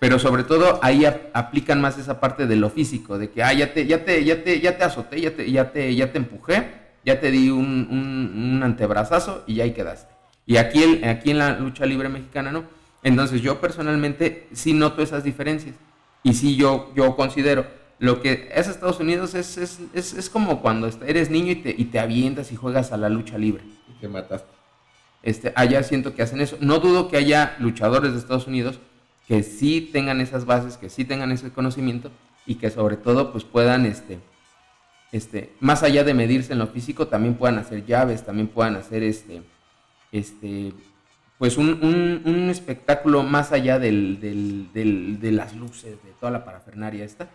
pero sobre todo ahí aplican más esa parte de lo físico, de que ah, ya te, ya te, ya te, ya te azoté, ya te, ya te, ya te empujé, ya te di un, un, antebrazazo y ya ahí quedaste. Y aquí, el, aquí en la lucha libre mexicana no. Entonces yo personalmente sí noto esas diferencias. Y sí yo, yo considero lo que es Estados Unidos es, es, es, es como cuando eres niño y te, y te, avientas y juegas a la lucha libre. Y te mataste. Este, allá siento que hacen eso. No dudo que haya luchadores de Estados Unidos que sí tengan esas bases, que sí tengan ese conocimiento y que sobre todo pues puedan, este, este, más allá de medirse en lo físico, también puedan hacer llaves, también puedan hacer este, este, pues un, un, espectáculo más allá del, del, del, de las luces, de toda la parafernaria esta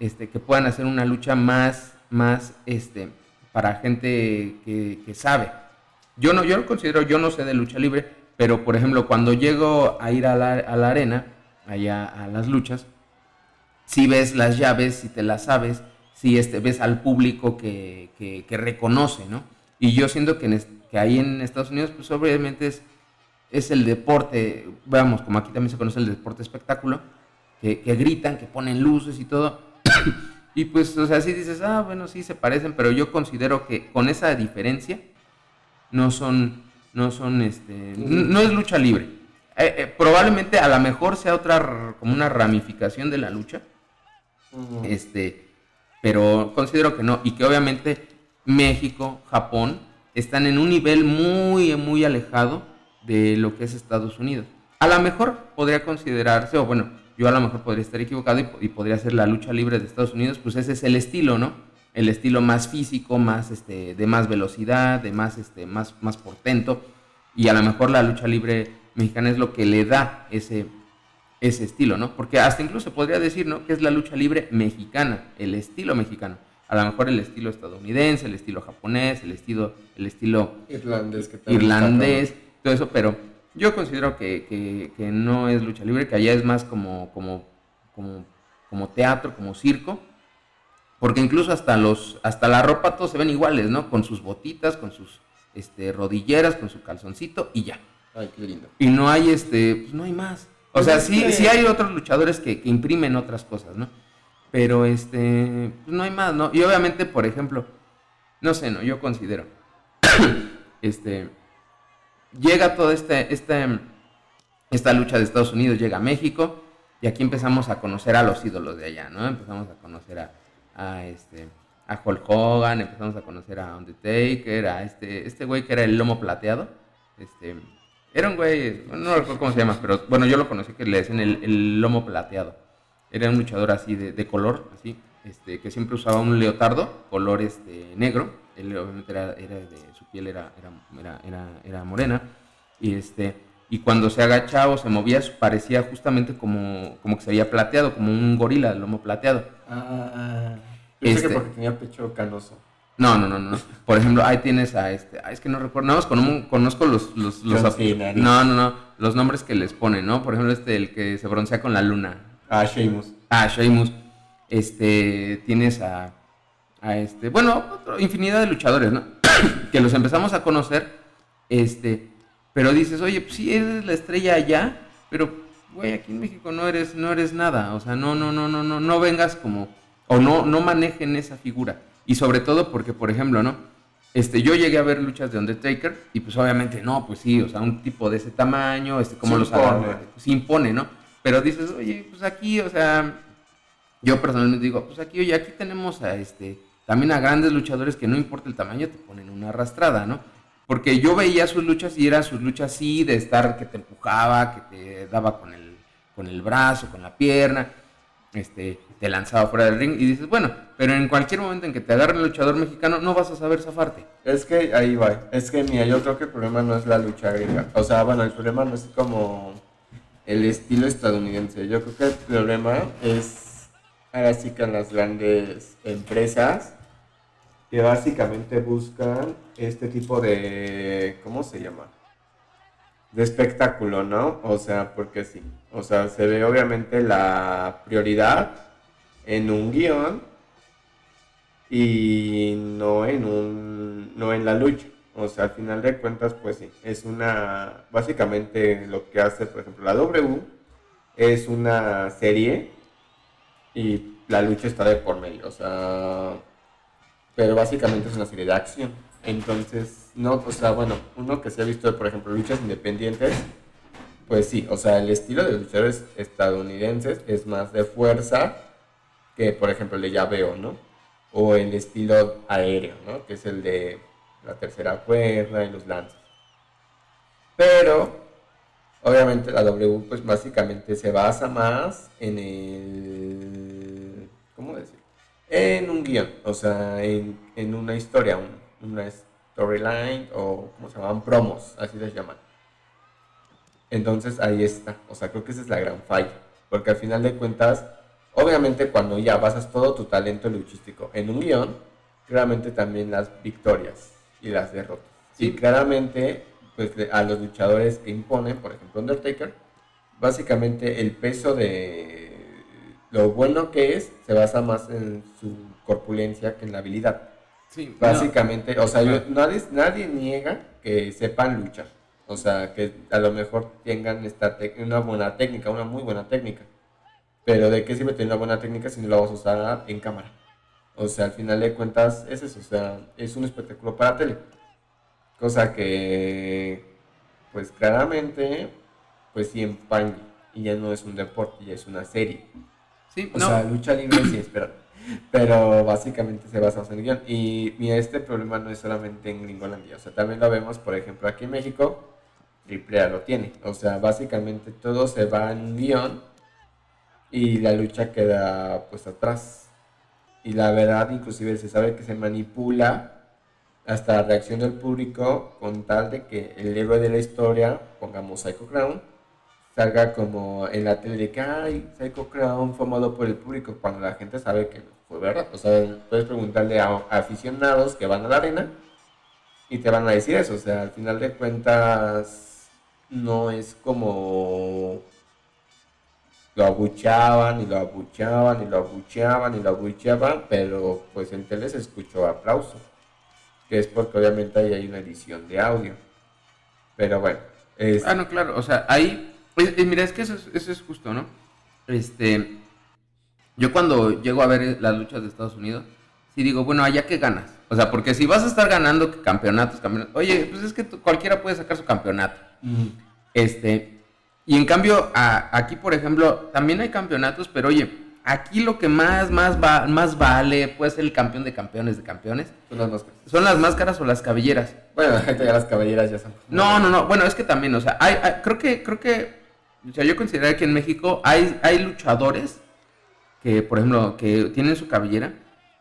este, que puedan hacer una lucha más, más este, para gente que, sabe. Yo no, yo lo considero, yo no sé de lucha libre, pero por ejemplo, cuando llego a ir a la, arena, allá a las luchas, si ves las llaves, si te las sabes, si este, ves al público que, reconoce, ¿no? Y yo siento que, que ahí en Estados Unidos, pues obviamente es, es el deporte, veamos, como aquí también se conoce el deporte espectáculo, que, que gritan, que ponen luces y todo, y pues, o sea, dices, ah, bueno, sí se parecen, pero yo considero que con esa diferencia no son, no son, este, no es lucha libre. eh, eh, probablemente a lo mejor sea otra, como una ramificación de la lucha. Este, pero considero que no. Y que obviamente México, Japón, están en un nivel muy, muy alejado de lo que es Estados Unidos. A lo mejor podría considerarse, o bueno, yo a lo mejor podría estar equivocado y, podría ser la lucha libre de Estados Unidos, pues ese es el estilo, ¿no? El estilo más físico, más este, de más velocidad, de más, este, más, más portento. Y a lo mejor la lucha libre mexicana es lo que le da ese, ese estilo, ¿no? Porque hasta incluso podría decir, ¿no? Que es la lucha libre mexicana, el estilo mexicano. A lo mejor el estilo estadounidense, el estilo japonés, el estilo, el estilo irlandés, que irlandés todo eso, pero yo considero que, no es lucha libre, que allá es más como, como, como, como teatro, como circo, porque incluso hasta los, hasta la ropa todos se ven iguales, ¿no? Con sus botitas, con sus este, rodilleras, con su calzoncito y ya. Ay, qué lindo. Y no hay este, pues no hay más. O pues sea, sí, sí hay otros luchadores que, imprimen otras cosas, ¿no? Pero este, pues no hay más, ¿no? Y obviamente, por ejemplo, no sé, ¿no? Yo considero, este, llega toda este, este, esta lucha de Estados Unidos, llega a México, y aquí empezamos a conocer a los ídolos de allá, ¿no? Empezamos a conocer a, a este, a Hulk Hogan, empezamos a conocer a Undertaker, a este, este güey que era el lomo plateado, este, era un güey, no recuerdo cómo se llama, pero bueno, yo lo conocí que le decían el, lomo plateado. Era un luchador así de, color, así, este, que siempre usaba un leotardo, color este, negro. Él obviamente era, de, su piel era, era, morena. Y este, y cuando se agachaba o se movía, parecía justamente como, como que se había plateado, como un gorila, el lomo plateado. Ah, pensé que este porque tenía pecho canoso. No, no, no, no. Por ejemplo, ahí tienes a este. es que no recuerdo. Nada más conozco los. los, los no, no, no. Los nombres que les ponen, ¿no? Por ejemplo, este, el que se broncea con la luna. Ah, Sheamus. Ah, Sheamus. Este. Tienes a. A este. Bueno, infinidad de luchadores, ¿no? que los empezamos a conocer. Este. Pero dices, oye, pues sí, eres la estrella allá. Pero, güey, aquí en México no eres, no eres nada. O sea, no, no, no, no, no. No vengas como. O no, no manejen esa figura. Y sobre todo porque, por ejemplo, ¿no? Este, yo llegué a ver luchas de Undertaker y pues obviamente no, pues sí, o sea, un tipo de ese tamaño, este, como los. Pues, impone, ¿no? Pero dices, oye, pues aquí, o sea, yo personalmente digo, pues aquí, oye, aquí tenemos a este, también a grandes luchadores que no importa el tamaño, te ponen una arrastrada, ¿no? Porque yo veía sus luchas y eran sus luchas así, de estar que te empujaba, que te daba con el, con el brazo, con la pierna, este, te lanzaba fuera del ring y dices, bueno, pero en cualquier momento en que te agarre el luchador mexicano no vas a saber zafarte. Es que ahí va, es que mira, yo creo que el problema no es la lucha griega, o sea, bueno, el problema no es como el estilo estadounidense, yo creo que el problema es ahora sí que en las grandes empresas que básicamente buscan este tipo de, ¿cómo se llama? De espectáculo, ¿no? O sea, porque sí, o sea, se ve obviamente la prioridad en un guion y no en un no en la lucha. O sea, al final de cuentas, pues sí, es una, básicamente lo que hace, por ejemplo, la W es una serie y la lucha está de por medio, o sea, pero básicamente es una serie de acción. Entonces, no, o sea, bueno, uno que se ha visto, por ejemplo, luchas independientes, pues sí, o sea, el estilo de luchadores estadounidenses es más de fuerza que, por ejemplo, el de llaveo, ¿no? O el estilo aéreo, ¿no? Que es el de la tercera cuerda y los lanzas. Pero, obviamente, la W, pues básicamente se basa más en el. ¿Cómo decir? En un guion, o sea, en, en una historia, una storyline o, ¿cómo se llaman? Promos, así se llaman. Entonces ahí está, o sea, creo que esa es la gran falla, porque al final de cuentas Obviamente cuando ya basas todo tu talento luchístico en un guion, claramente también las victorias y las derrotas. Y claramente, pues a los luchadores que imponen, por ejemplo Undertaker, básicamente el peso de lo bueno que es se basa más en su corpulencia que en la habilidad. Sí, básicamente, o sea, nadie, nadie niega que sepan luchar. O sea, que a lo mejor tengan esta una buena técnica, una muy buena técnica. Pero ¿de qué sirve tener una buena técnica si no la vas a usar en cámara? O sea, al final de cuentas es eso, o sea, es un espectáculo para tele. Cosa que, pues claramente, pues sí empañe y ya no es un deporte, ya es una serie. Sí, O no. sea, lucha libre sí, espera. Pero básicamente se basa en el guion. Y mira, este problema no es solamente en Gringolandia. O sea, también lo vemos, por ejemplo, aquí en México, AAA lo tiene. O sea, básicamente todo se va en guion y la lucha queda pues atrás. Y la verdad, inclusive se sabe que se manipula hasta la reacción del público con tal de que el héroe de la historia, pongamos Psycho Crown, salga como en la tele de que, Psycho Crown formado por el público, cuando la gente sabe que no fue verdad. O sea, puedes preguntarle a aficionados que van a la arena y te van a decir eso. O sea, al final de cuentas, no es como lo abuchaban y lo abuchaban y lo abucheaban y lo abucheaban, pero pues en tele se escuchó aplauso, que es porque obviamente ahí hay una edición de audio. Pero bueno, es, Ah, no, claro, o sea, ahí, es- es- mira, es que eso es, eso es justo, ¿no? Este, yo cuando llego a ver las luchas de Estados Unidos, sí digo, bueno, allá que ganas. O sea, porque si vas a estar ganando campeonatos, campeonatos, oye, pues es que tú- cualquiera puede sacar su campeonato. Este, y en cambio, a- aquí, por ejemplo, también hay campeonatos, pero oye, aquí lo que más, más, va, más vale puede ser el campeón de campeones de campeones. son las máscaras. Son las máscaras o las cabelleras. Bueno, ya las caballeras ya son. No, no, no. Bueno, es que también, o sea, hay, hay- creo que, creo que, o sea, yo considero que en México hay, hay luchadores que, por ejemplo, que tienen su cabellera,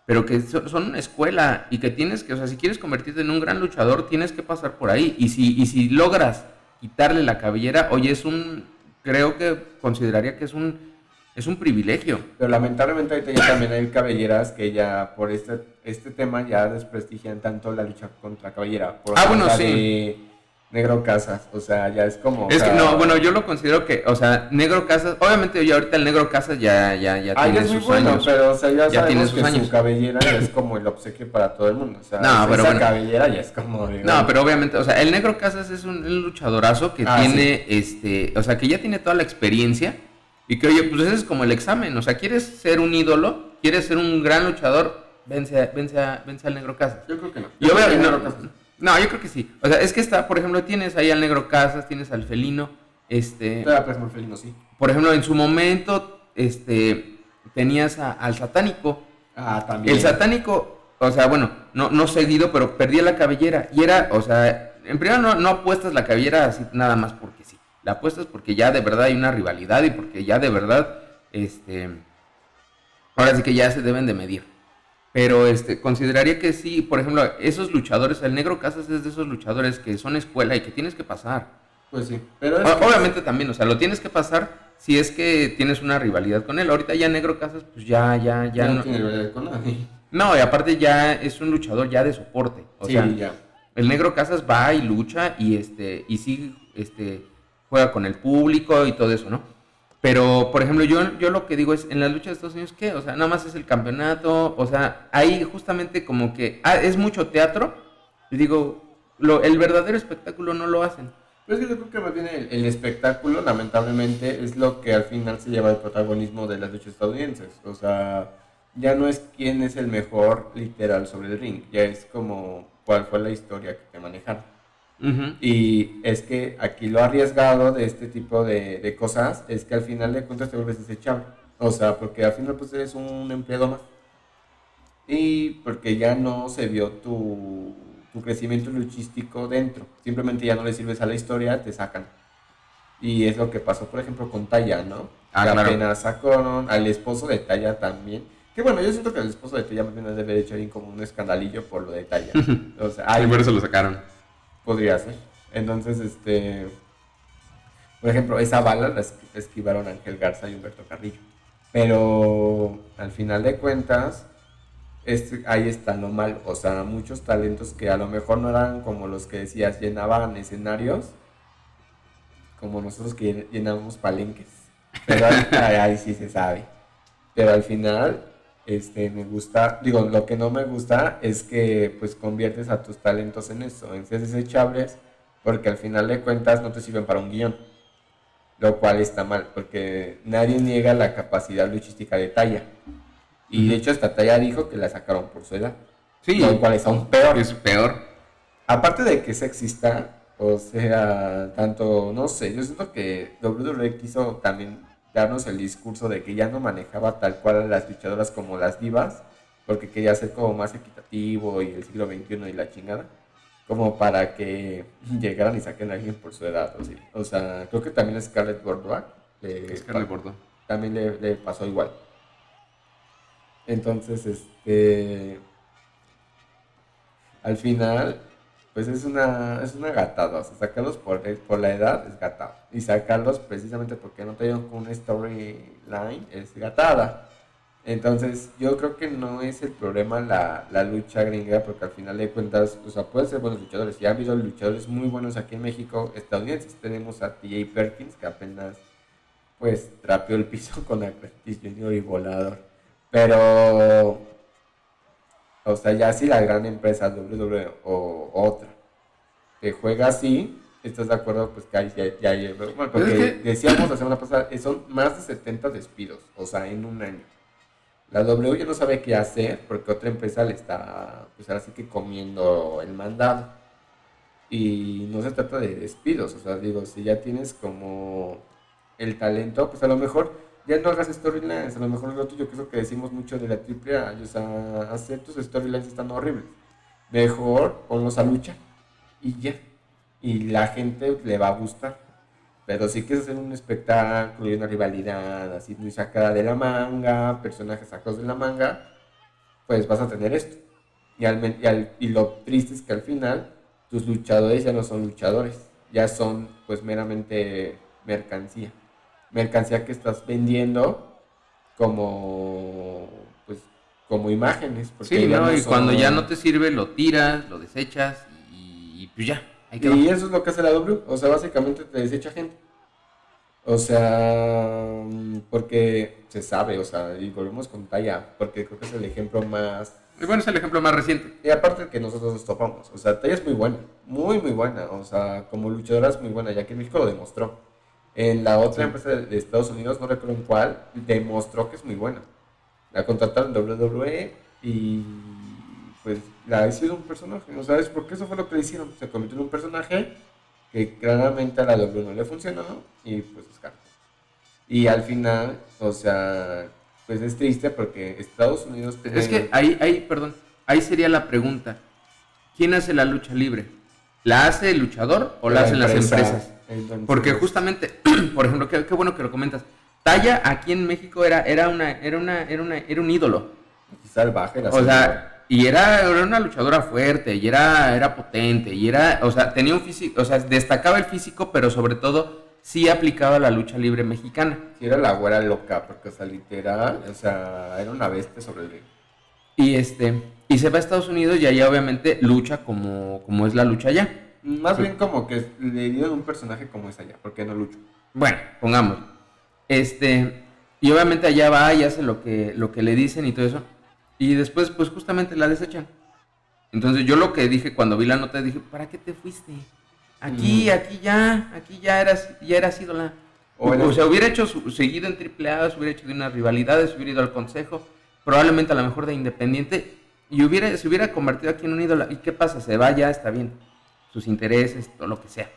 pero que so- son una escuela y que tienes que, o sea, si quieres convertirte en un gran luchador, tienes que pasar por ahí. Y si, y si logras quitarle la cabellera, oye, es un, creo que consideraría que es un, es un privilegio. Pero lamentablemente ahorita ya también hay cabelleras que ya por este, este tema ya desprestigian tanto la lucha contra cabellera. Por Ah, bueno, sí. de Negro Casas, o sea, ya es como... Es que no, bueno, yo lo considero que, o sea, Negro Casas, obviamente ya ahorita el Negro Casas ya, ya, ya Ah, ya tiene es muy sus bueno, años. pero o sea, ya, Ya tiene sabemos sus que años. su cabellera ya es como el obsequio para todo el mundo. O sea, No, esa pero bueno. cabellera ya es como... de- No, pero obviamente, o sea, el Negro Casas es un, un luchadorazo que Ah, tiene, este, o sea, que ya tiene toda la experiencia y que, oye, pues ese es como el examen, o sea, ¿quieres ser un ídolo? ¿Quieres ser un gran luchador? Vence, a- vence, a- vence al Negro Casas. Yo creo que no. Yo veo, creo que no, Negro Casas. No, yo creo que sí. O sea, es que está, por ejemplo, tienes ahí al Negro Casas, tienes al Felino, este, Todavía pues muy felino, sí. por ejemplo, en su momento, este, tenías a- al Satánico, Ah, también. el satánico, o sea, bueno, no, no seguido, pero perdía la cabellera. Y era, o sea, en primero no, no apuestas la cabellera así nada más porque sí. La apuestas porque ya de verdad hay una rivalidad y porque ya de verdad, este, ahora sí que ya se deben de medir. Pero este, consideraría que sí, por ejemplo, esos luchadores, el negro Casas es de esos luchadores que son escuela y que tienes que pasar. Pues sí. Pero que- Obviamente también, o sea, lo tienes que pasar si es que tienes una rivalidad con él. Ahorita ya negro Casas, pues ya, ya, ya ya no no. tiene rivalidad con nadie. No, y aparte ya es un luchador ya de soporte. O sí, sea, ya. el negro Casas va y lucha y este y sí este juega con el público y todo eso, ¿no? Pero, por ejemplo, yo, yo lo que digo es, en la lucha de Estados Unidos, ¿qué? O sea, nada más es el campeonato, o sea, ahí justamente como que ah, es mucho teatro, y digo, lo, el verdadero espectáculo no lo hacen. Pero es que yo creo que más bien el, el espectáculo, lamentablemente, es lo que al final se lleva el protagonismo de las luchas estadounidenses. O sea, ya no es quién es el mejor literal sobre el ring, ya es como cuál fue la historia que te manejaron. Y es que aquí lo arriesgado de este tipo de, de cosas es que al final de cuentas te vuelves desechable. O sea, porque al final pues eres un empleado más. Y porque ya no se vio tu, tu crecimiento luchístico dentro. Simplemente ya no le sirves a la historia, te sacan. Y es lo que pasó, por ejemplo, con Taya, ¿no? Ah, claro. apenas sacaron al esposo de Taya también. Que bueno, yo siento que el esposo de Taya más bien debe haber hecho ahí como un escandalillo por lo de Taya. O sea, ay, eso lo sacaron. Podría ser. Entonces, este. Por ejemplo, esa bala la es- esquivaron Ángel Garza y Humberto Carrillo. Pero al final de cuentas, este, ahí está lo mal. O sea, muchos talentos que a lo mejor no eran como los que decías, llenaban escenarios, como nosotros que llenamos palenques. Pero ahí, ahí sí se sabe. Pero al final, este, me gusta, digo, lo que no me gusta es que pues conviertes a tus talentos en eso, en ser desechables, porque al final de cuentas no te sirven para un guion. Lo cual está mal, porque nadie niega la capacidad luchística de Talla. Y de hecho esta Talla dijo que la sacaron por su edad. Sí, Lo cual es aún peor. es peor. Aparte de que sexista, O sea, tanto, no sé, yo siento que WWE quiso también darnos el discurso de que ya no manejaba tal cual a las luchadoras como las divas, porque quería ser como más equitativo y el siglo XXI y la chingada, como para que llegaran y saquen a alguien por su edad. O, sí. o sea, creo que también Scarlett Bordeaux Scarlett Bordeaux. también le, le pasó igual. Entonces, este, al final, pues es una, es una gatada. O sea, sacarlos por, por la edad es gatada. Y sacarlos precisamente porque no te con una storyline es gatada. Entonces, yo creo que no es el problema la, la, lucha gringa, porque al final de cuentas, o sea, pueden ser buenos luchadores. Ya ha habido luchadores muy buenos aquí en México, estadounidenses. Tenemos a TJ Perkins, que apenas, pues, trapeó el piso con Apprentice Junior y Volador. Pero o sea, ya si la gran empresa WWE o otra que juega así, ¿estás de acuerdo? Pues que ahí ya, ya bueno, porque decíamos la semana pasada, son más de 70 despidos, o sea, en un año. La W ya no sabe qué hacer porque otra empresa le está, pues ahora sí que comiendo el mandado. Y no se trata de despidos, o sea, digo, si ya tienes como el talento, pues a lo mejor ya no hagas storylines, a lo mejor lo tuyo, que es decimos mucho de la AAA, o sea, hacer tus storylines están horribles. Mejor ponlos a lucha y ya. Y la gente le va a gustar. Pero si quieres hacer un espectáculo y una rivalidad así muy sacada de la manga, personajes sacados de la manga, pues vas a tener esto. Y, al, y lo triste es que al final tus luchadores ya no son luchadores, ya son pues meramente mercancía mercancía que estás vendiendo como pues como imágenes. sí, no, y cuando ya no te sirve lo tiras, lo desechas y, pues ya. y eso es lo que hace la W, o sea, básicamente te desecha gente. O sea, porque se sabe, o sea, y volvemos con Taya, porque creo que es el ejemplo más... Y bueno, es el ejemplo más reciente. Y aparte que nosotros nos topamos, o sea, Taya es muy buena, muy, muy buena, o sea, como luchadora es muy buena, ya que México lo demostró. En la otra empresa de Estados Unidos, no recuerdo en cuál, demostró que es muy buena. La contrataron WWE y pues la hicieron un personaje. ¿No sabes por qué eso fue lo que le hicieron? Se convirtió en un personaje que claramente a la WWE no le funcionó y pues descartó. Y al final, o sea, pues es triste porque Estados Unidos... Es que ahí, ahí, perdón, ahí sería la pregunta. ¿Quién hace la lucha libre? ¿La hace el luchador o la, hacen las empresas? Porque justamente, por ejemplo, qué, bueno que lo comentas. Talla aquí en México era, era, una, era, una, era, una, era un ídolo. Salvaje. o sea, y era, era, una luchadora fuerte, y era, era potente, y era, o sea, tenía un físico, o sea, destacaba el físico, pero sobre todo sí aplicaba la lucha libre mexicana. Sí, era la güera loca, porque, o sea, literal, o sea, era una bestia sobre el... Y este, y se va a Estados Unidos y allá obviamente lucha como, como es la lucha allá. Más bien como que le dieron un personaje como es allá, porque no lucho. Bueno, pongamos. Este, y obviamente allá va y hace lo que, lo que le dicen y todo eso. Y después, pues justamente la desechan. Entonces yo lo que dije cuando vi la nota, dije, ¿para qué te fuiste? Aquí, aquí ya, aquí ya eras, ya eras ídola. O, o sea, hubiera hecho su, seguido en AAA, se hubiera hecho de unas rivalidades, hubiera ido al consejo, probablemente a lo mejor de Independiente, y hubiera, se hubiera convertido aquí en un ídolo. ¿Y qué pasa? Se va ya, está bien sus intereses, todo lo que sea.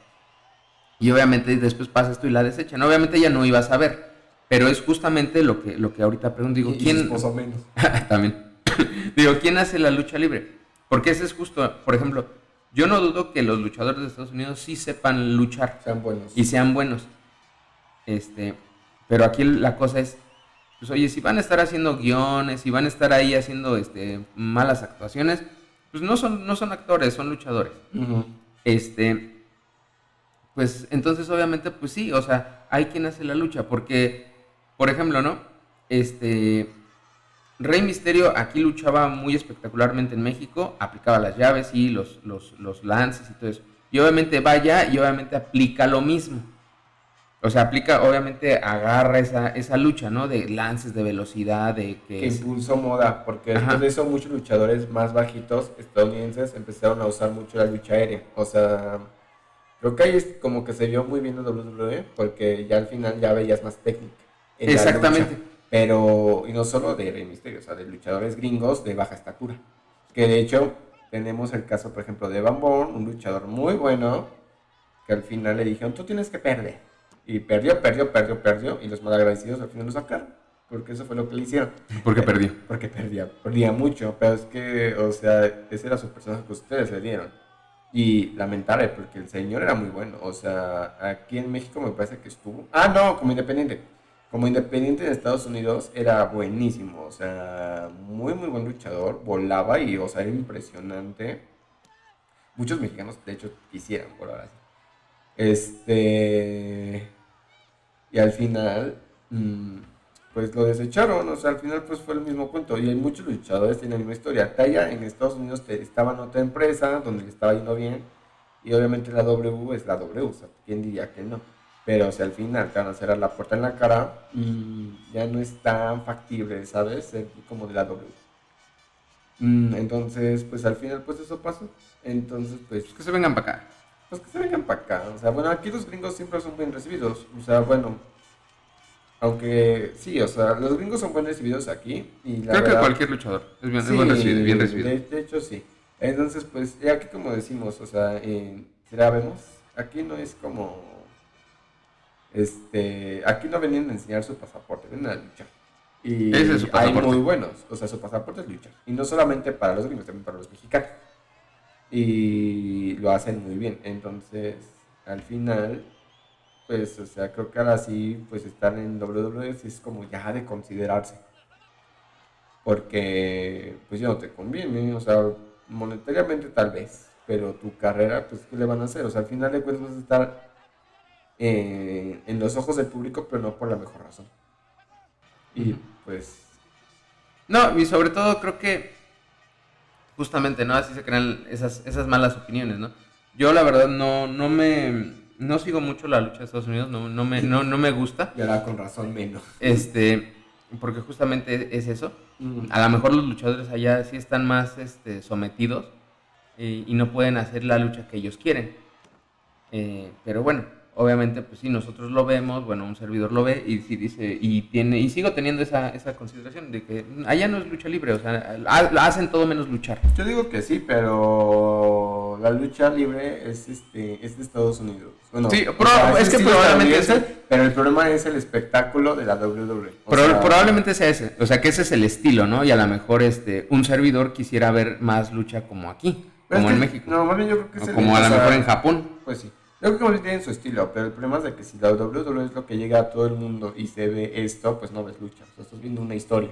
Y obviamente después pasa esto y la desechan. Obviamente ella no iba a saber, pero es justamente lo que, lo que ahorita pregunto. Digo, ¿quién? menos. También. Digo, ¿quién hace la lucha libre? Porque ese es justo, por ejemplo, yo no dudo que los luchadores de Estados Unidos sí sepan luchar. Sean buenos. Y sean buenos. Este, pero aquí la cosa es, pues oye, si van a estar haciendo guiones, si van a estar ahí haciendo este, malas actuaciones, pues no son, no son actores, son luchadores. Este, pues entonces obviamente, pues sí, o sea, hay quien hace la lucha, porque, por ejemplo, ¿no? Este, Rey Misterio aquí luchaba muy espectacularmente en México, aplicaba las llaves y los, los, los lances y todo eso. Y obviamente vaya y obviamente aplica lo mismo. O sea, aplica, obviamente, agarra esa, esa lucha, ¿no? De lances, de velocidad, de que... que impulsó moda, porque después de eso muchos luchadores más bajitos, estadounidenses, empezaron a usar mucho la lucha aérea. O sea, creo que ahí es como que se vio muy bien en WWE, porque ya al final ya veías más técnica. Exactamente. pero, y no solo de Rey Mysterio, o sea, de luchadores gringos de baja estatura. Que de hecho, tenemos el caso, por ejemplo, de Van Born, un luchador muy bueno, que al final le dijeron, tú tienes que perder. Y perdió, perdió, perdió, perdió. Y los malagradecidos al final lo sacaron. Porque eso fue lo que le hicieron. ¿Por qué perdió? Porque perdía, perdía mucho. Pero es que, o sea, ese era su personaje que ustedes le dieron. Y lamentable, porque el señor era muy bueno. O sea, aquí en México me parece que estuvo. Ah, no, como independiente. Como independiente de Estados Unidos era buenísimo. O sea, muy, muy buen luchador. Volaba y, o sea, era impresionante. Muchos mexicanos, de hecho, quisieran por ahora sí. Este. Y al final, mm, pues lo desecharon. O sea, al final, pues fue el mismo cuento. Y hay muchos luchadores tienen la misma historia. Taya en Estados Unidos estaba en otra empresa donde le estaba yendo bien. Y obviamente la W es la W. O sea, ¿quién diría que no? Pero si al final te van a cerrar la puerta en la cara, mm, ya no es tan factible, ¿sabes? Ser como de la W. Mm, entonces, pues al final, pues eso pasó. Entonces, pues. que se vengan para acá. Pues que se vengan para acá. O sea, bueno, aquí los gringos siempre son bien recibidos. O sea, bueno. Aunque sí, o sea, los gringos son bien recibidos aquí. Y Creo que cualquier luchador es bien, recibido, bien recibido. De, hecho, sí. Entonces, pues, aquí como decimos, o sea, si la vemos, aquí no es como. Este. Aquí no venían a enseñar su pasaporte, vienen a luchar. Y hay muy buenos. O sea, su pasaporte es luchar. Y no solamente para los gringos, también para los mexicanos y lo hacen muy bien. Entonces, al final, pues, o sea, creo que ahora sí, pues estar en WWE es como ya de considerarse. Porque, pues ya no te conviene, o sea, monetariamente tal vez, pero tu carrera, pues, ¿qué le van a hacer? O sea, al final de cuentas vas a estar eh, en los ojos del público, pero no por la mejor razón. Y, pues... No, y sobre todo creo que justamente, ¿no? Así se crean esas, esas malas opiniones, ¿no? Yo la verdad no, no me, no sigo mucho la lucha de Estados Unidos, no, no, me, no, no me gusta. Y ahora con razón menos. Este, porque justamente es eso. Mm. A lo mejor los luchadores allá sí están más este, sometidos y, y, no pueden hacer la lucha que ellos quieren. Eh, pero bueno, obviamente, pues sí, nosotros lo vemos, bueno, un servidor lo ve y sí dice, y tiene, y sigo teniendo esa, esa consideración de que allá no es lucha libre, o sea, hacen todo menos luchar. Yo digo que sí, pero la lucha libre es este, es de Estados Unidos. Bueno, sí, es, que probablemente es pero el problema es el espectáculo de la WWE. probablemente sea ese, o sea, que ese es el estilo, ¿no? Y a lo mejor este, un servidor quisiera ver más lucha como aquí, como en México. No, más bien yo creo que o como a lo mejor en Japón. Pues sí. Que tienen su estilo, pero el problema es de que si la WWE es lo que llega a todo el mundo y se ve esto, pues no ves lucha. O sea, estás viendo una historia.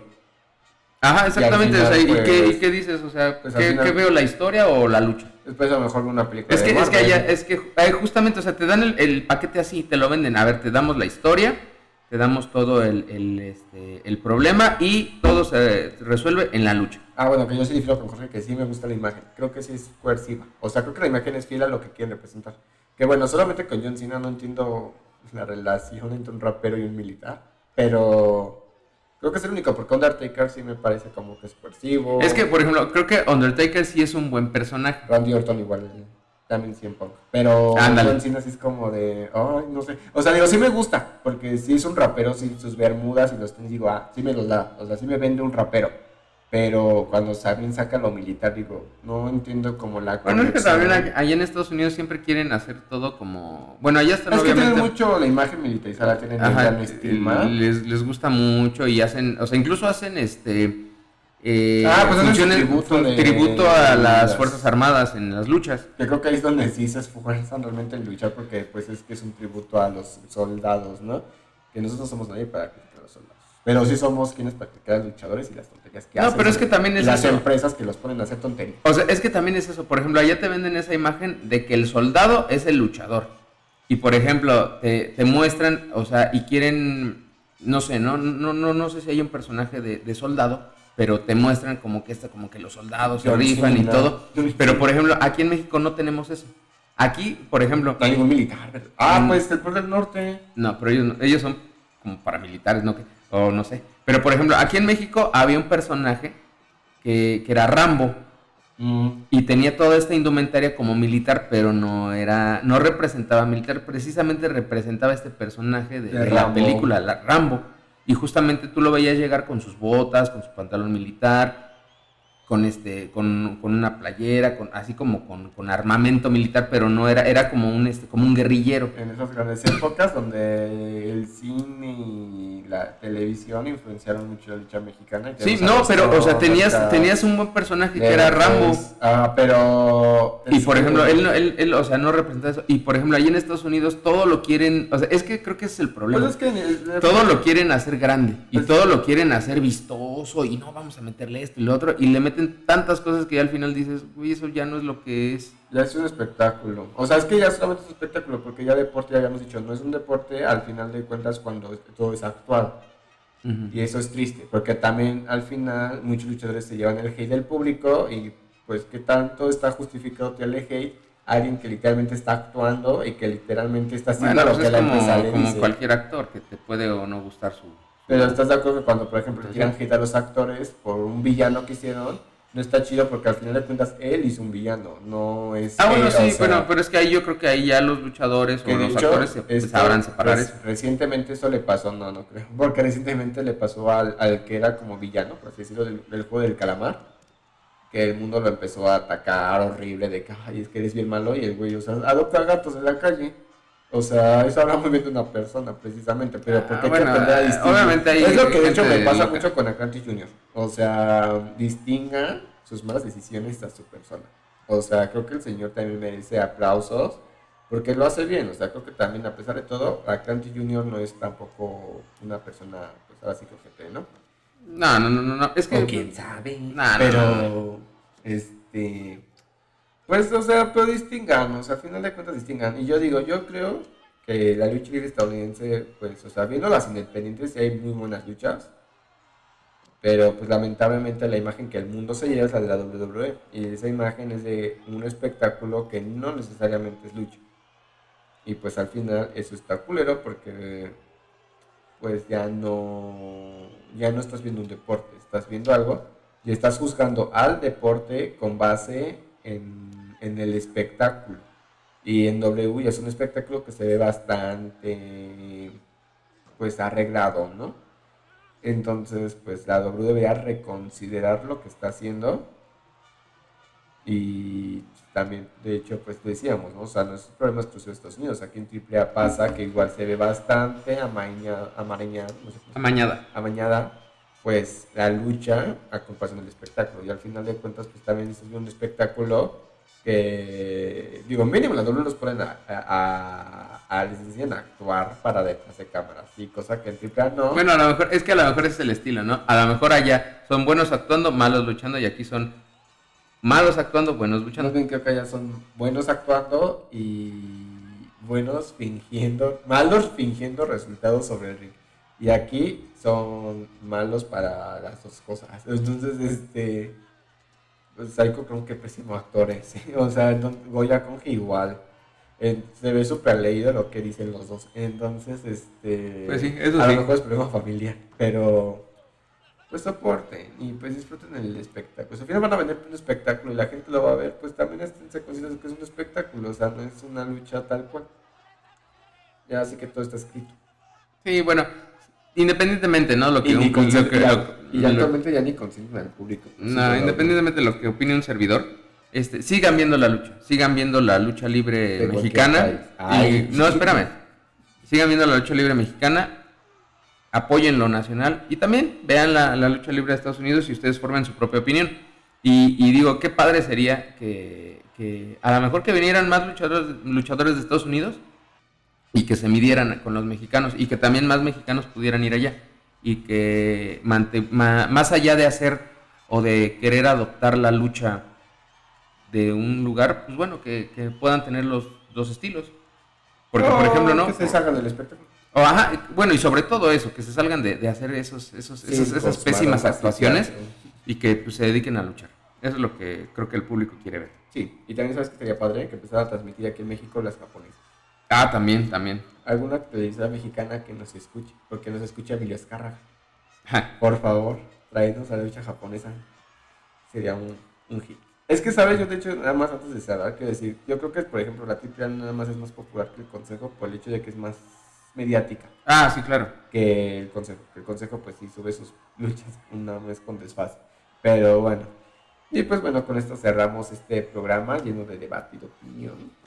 Ajá, exactamente. o sea, ¿y, qué, ¿y, qué, dices? O sea, pues ¿qué, veo? ¿La historia o la lucha? Después a lo mejor una película. Es que, es que, allá, es que justamente, o sea, te dan el, el, paquete así, te lo venden. A ver, te damos la historia, te damos todo el, el, este, el problema y todo se resuelve en la lucha. Ah, bueno, que yo sí difiero con Jorge, que sí me gusta la imagen. Creo que sí es coerciva. O sea, creo que la imagen es fiel a lo que quieren representar. Que bueno, solamente con John Cena no entiendo la relación entre un rapero y un militar. Pero creo que es el único, porque Undertaker sí me parece como que es coercivo. Es que, por ejemplo, creo que Undertaker sí es un buen personaje. Randy Orton igual, también siempre. Pero John Cena sí es como de, ay, no sé. O sea, digo, sí me gusta, porque sí es un rapero, sí, sus bermudas y los tenis, digo, ah, sí me los da. O sea, sí me vende un rapero. Pero cuando también saca lo militar, digo, no entiendo como la Bueno, es que también allá en Estados Unidos siempre quieren hacer todo como... Bueno, allá están es que tienen mucho la imagen militarizada, tienen Ajá, estima. Les, les gusta mucho y hacen, o sea, incluso hacen este... Eh, ah, pues funciones, tributo, tributo a las Fuerzas Armadas en las luchas. Yo creo que ahí es donde sí se esfuerzan realmente en luchar porque pues es que es un tributo a los soldados, ¿no? Que nosotros somos nadie para criticar a los soldados. Pero sí somos quienes practican luchadores y las tonterías que hacen. No, pero es que también es las empresas que los ponen a hacer tonterías. O sea, es que también es eso. Por ejemplo, allá te venden esa imagen de que el soldado es el luchador. Y por ejemplo, te, te muestran, o sea, y quieren, no sé, no, no, no, no sé si hay un personaje de, de soldado, pero te muestran como que está, como que los soldados se rifan y todo. Pero por ejemplo, aquí en México no tenemos eso. Aquí, por ejemplo. No hay ningún militar. Ah, pues el pueblo del norte. No, pero ellos, ellos son como paramilitares, ¿no? O no sé. Pero por ejemplo, aquí en México había un personaje que, era Rambo. Mm. Y tenía toda esta indumentaria como militar, pero no era, no representaba militar, precisamente representaba este personaje de, la película, la Rambo. Y justamente tú lo veías llegar con sus botas, con su pantalón militar, con este con, con una playera con así como con, con, armamento militar pero no era era como un este como un guerrillero. En esas grandes épocas donde el cine y la televisión influenciaron mucho la lucha mexicana sí no pero o sea tenías tenías un buen personaje que era Rambo. Ah pero y por ejemplo él, él, él, o sea no representa eso. Y por ejemplo ahí en Estados Unidos todo lo quieren o sea es que creo que ese es el problema. Pues es que, todo lo quieren hacer grande y pues todo lo quieren hacer vistoso y no vamos a meterle esto y lo otro y le meten tantas cosas que ya al final dices, uy, eso ya no es lo que es. Ya es un espectáculo. O sea, es que ya solamente es un espectáculo, porque ya deporte, ya habíamos dicho, no es un deporte al final de cuentas cuando todo es actual. Y eso es triste, porque también al final muchos luchadores se llevan el hate del público y pues que tanto está justificado que el hate alguien que literalmente está actuando y que literalmente está haciendo lo pues que la como, empresa le como cualquier actor que te puede o no gustar su... Pero estás de acuerdo que cuando, por ejemplo, tiran hate a los actores por un villano que hicieron, no está chido porque al final de cuentas él hizo un villano, no es. Ah, bueno, sí, bueno, pero es que ahí yo creo que ahí ya los luchadores o los actores se este, sabrán separar pues, eso. Recientemente eso le pasó, no, no creo, porque recientemente le pasó al, al que era como villano, por así decirlo, del, juego del calamar, que el mundo lo empezó a atacar horrible, de que, ay, es que eres bien malo, y el güey, o sea, adopta gatos en la calle. O sea, eso habla muy bien de una persona, precisamente, pero porque ah, bueno, que a Obviamente hay Es lo que de hecho me pasa mucho con Atlantis Junior. O sea, distinga sus malas decisiones a su persona. O sea, creo que el señor también merece aplausos porque lo hace bien. O sea, creo que también, a pesar de todo, Atlantis Junior no es tampoco una persona, pues ahora sí que ¿no? No, no, no, no, es que... O quién sabe. pero, este pues, o sea, pero distingamos, al final de cuentas distingan. Y yo digo, yo creo que la lucha libre estadounidense, pues, o sea, viendo las independientes, hay muy buenas luchas. Pero, pues, lamentablemente la imagen que el mundo se lleva es la de la WWE. Y esa imagen es de un espectáculo que no necesariamente es lucha. Y, pues, al final eso está culero porque, pues, ya no, ya no estás viendo un deporte, estás viendo algo y estás juzgando al deporte con base en en el espectáculo. Y en W es un espectáculo que se ve bastante, pues, arreglado, ¿no? Entonces, pues, la W debería reconsiderar lo que está haciendo. Y también, de hecho, pues decíamos, ¿no? O sea, no es un problema exclusivo de Estados Unidos. Aquí en AAA pasa que igual se ve bastante amañada, amañada, no sé amañada. amañada, pues la lucha a comparación del espectáculo. Y al final de cuentas, pues también es un espectáculo que, digo, mínimo las dobles los ponen a, a, a, les enseñan a actuar para detrás de cámaras, y cosa que en triple no. Bueno, a lo mejor, es que a lo mejor es el estilo, ¿no? A lo mejor allá son buenos actuando, malos luchando, y aquí son malos actuando, buenos luchando. Bien creo que allá son buenos actuando y buenos fingiendo, malos fingiendo resultados sobre el ring. Y aquí son malos para las dos cosas. Entonces, este pues Psycho creo que pésimo actor es. O sea, Goya Conge igual. se ve súper leído lo que dicen los dos. Entonces, este. Pues sí, eso a lo mejor es problema familiar. Pero. Pues soporten y pues disfruten el espectáculo. Pues al final van a vender un espectáculo y la gente lo va a ver. Pues también se considera que es un espectáculo. O sea, no es una lucha tal cual. Ya sé que todo está escrito. Sí, bueno, independientemente, ¿no? Lo que, y, un, lo que y actualmente ya ni consienten al público. no, independientemente de lo que opine un servidor, este, sigan viendo la lucha, sigan viendo la lucha libre mexicana. no, espérame. Sigan viendo la lucha libre mexicana, apoyen lo nacional y también vean la, lucha libre de Estados Unidos y ustedes formen su propia opinión. Y, digo, qué padre sería que, que, a lo mejor que vinieran más luchadores, luchadores de Estados Unidos y que se midieran con los mexicanos y que también más mexicanos pudieran ir allá y que más allá de hacer o de querer adoptar la lucha de un lugar, pues bueno, que, puedan tener los dos estilos. Porque, por ejemplo, ¿no? Que se salgan del espectáculo. bueno, y sobre todo eso, que se salgan de, hacer esos, esos, esas pues, pésimas actuaciones y que pues, se dediquen a luchar. Eso es lo que creo que el público quiere ver. Sí, y también sabes que sería padre que empezara a transmitir aquí en México las japonesas. Ah, también, también. Alguna televisora mexicana que nos escuche, porque nos escucha Emilio Escárraga. Por favor, traednos a la lucha japonesa. Sería un, un, hit. Es que, ¿sabes? Yo, de hecho, nada más antes de cerrar, quiero decir, yo creo que, por ejemplo, la AAA nada más es más popular que el Consejo por el hecho de que es más mediática. Ah, sí, claro. Que el Consejo. El Consejo, pues sí, sube sus luchas una vez con desfase. Pero bueno, Y pues bueno, con esto cerramos este programa lleno de debate y de opinión.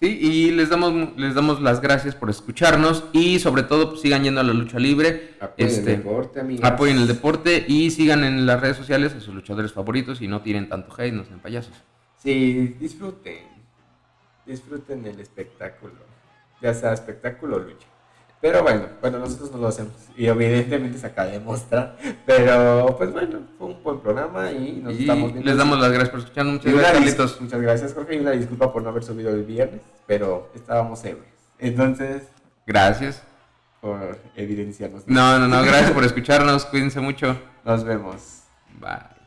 Sí, y les damos, les damos las gracias por escucharnos y sobre todo pues, sigan yendo a la lucha libre. Apoyen Este, el deporte, amigas. Apoyen el deporte y sigan en las redes sociales a sus luchadores favoritos y no tiren tanto hate, no sean payasos. Sí, disfruten. Disfruten el espectáculo. Ya sea espectáculo o lucha. Pero bueno, bueno, nosotros no lo hacemos. Y evidentemente se acaba de mostrar. Pero pues bueno, fue un buen programa y nos Y estamos viendo. les damos las gracias por escucharnos. Muchas gracias, Carlitos. Muchas gracias, Jorge. Y una disculpa por no haber subido el viernes, pero estábamos ebrios. Entonces, Gracias. por evidenciarnos. No, no, no, gracias por escucharnos. Cuídense mucho. Nos vemos. Bye.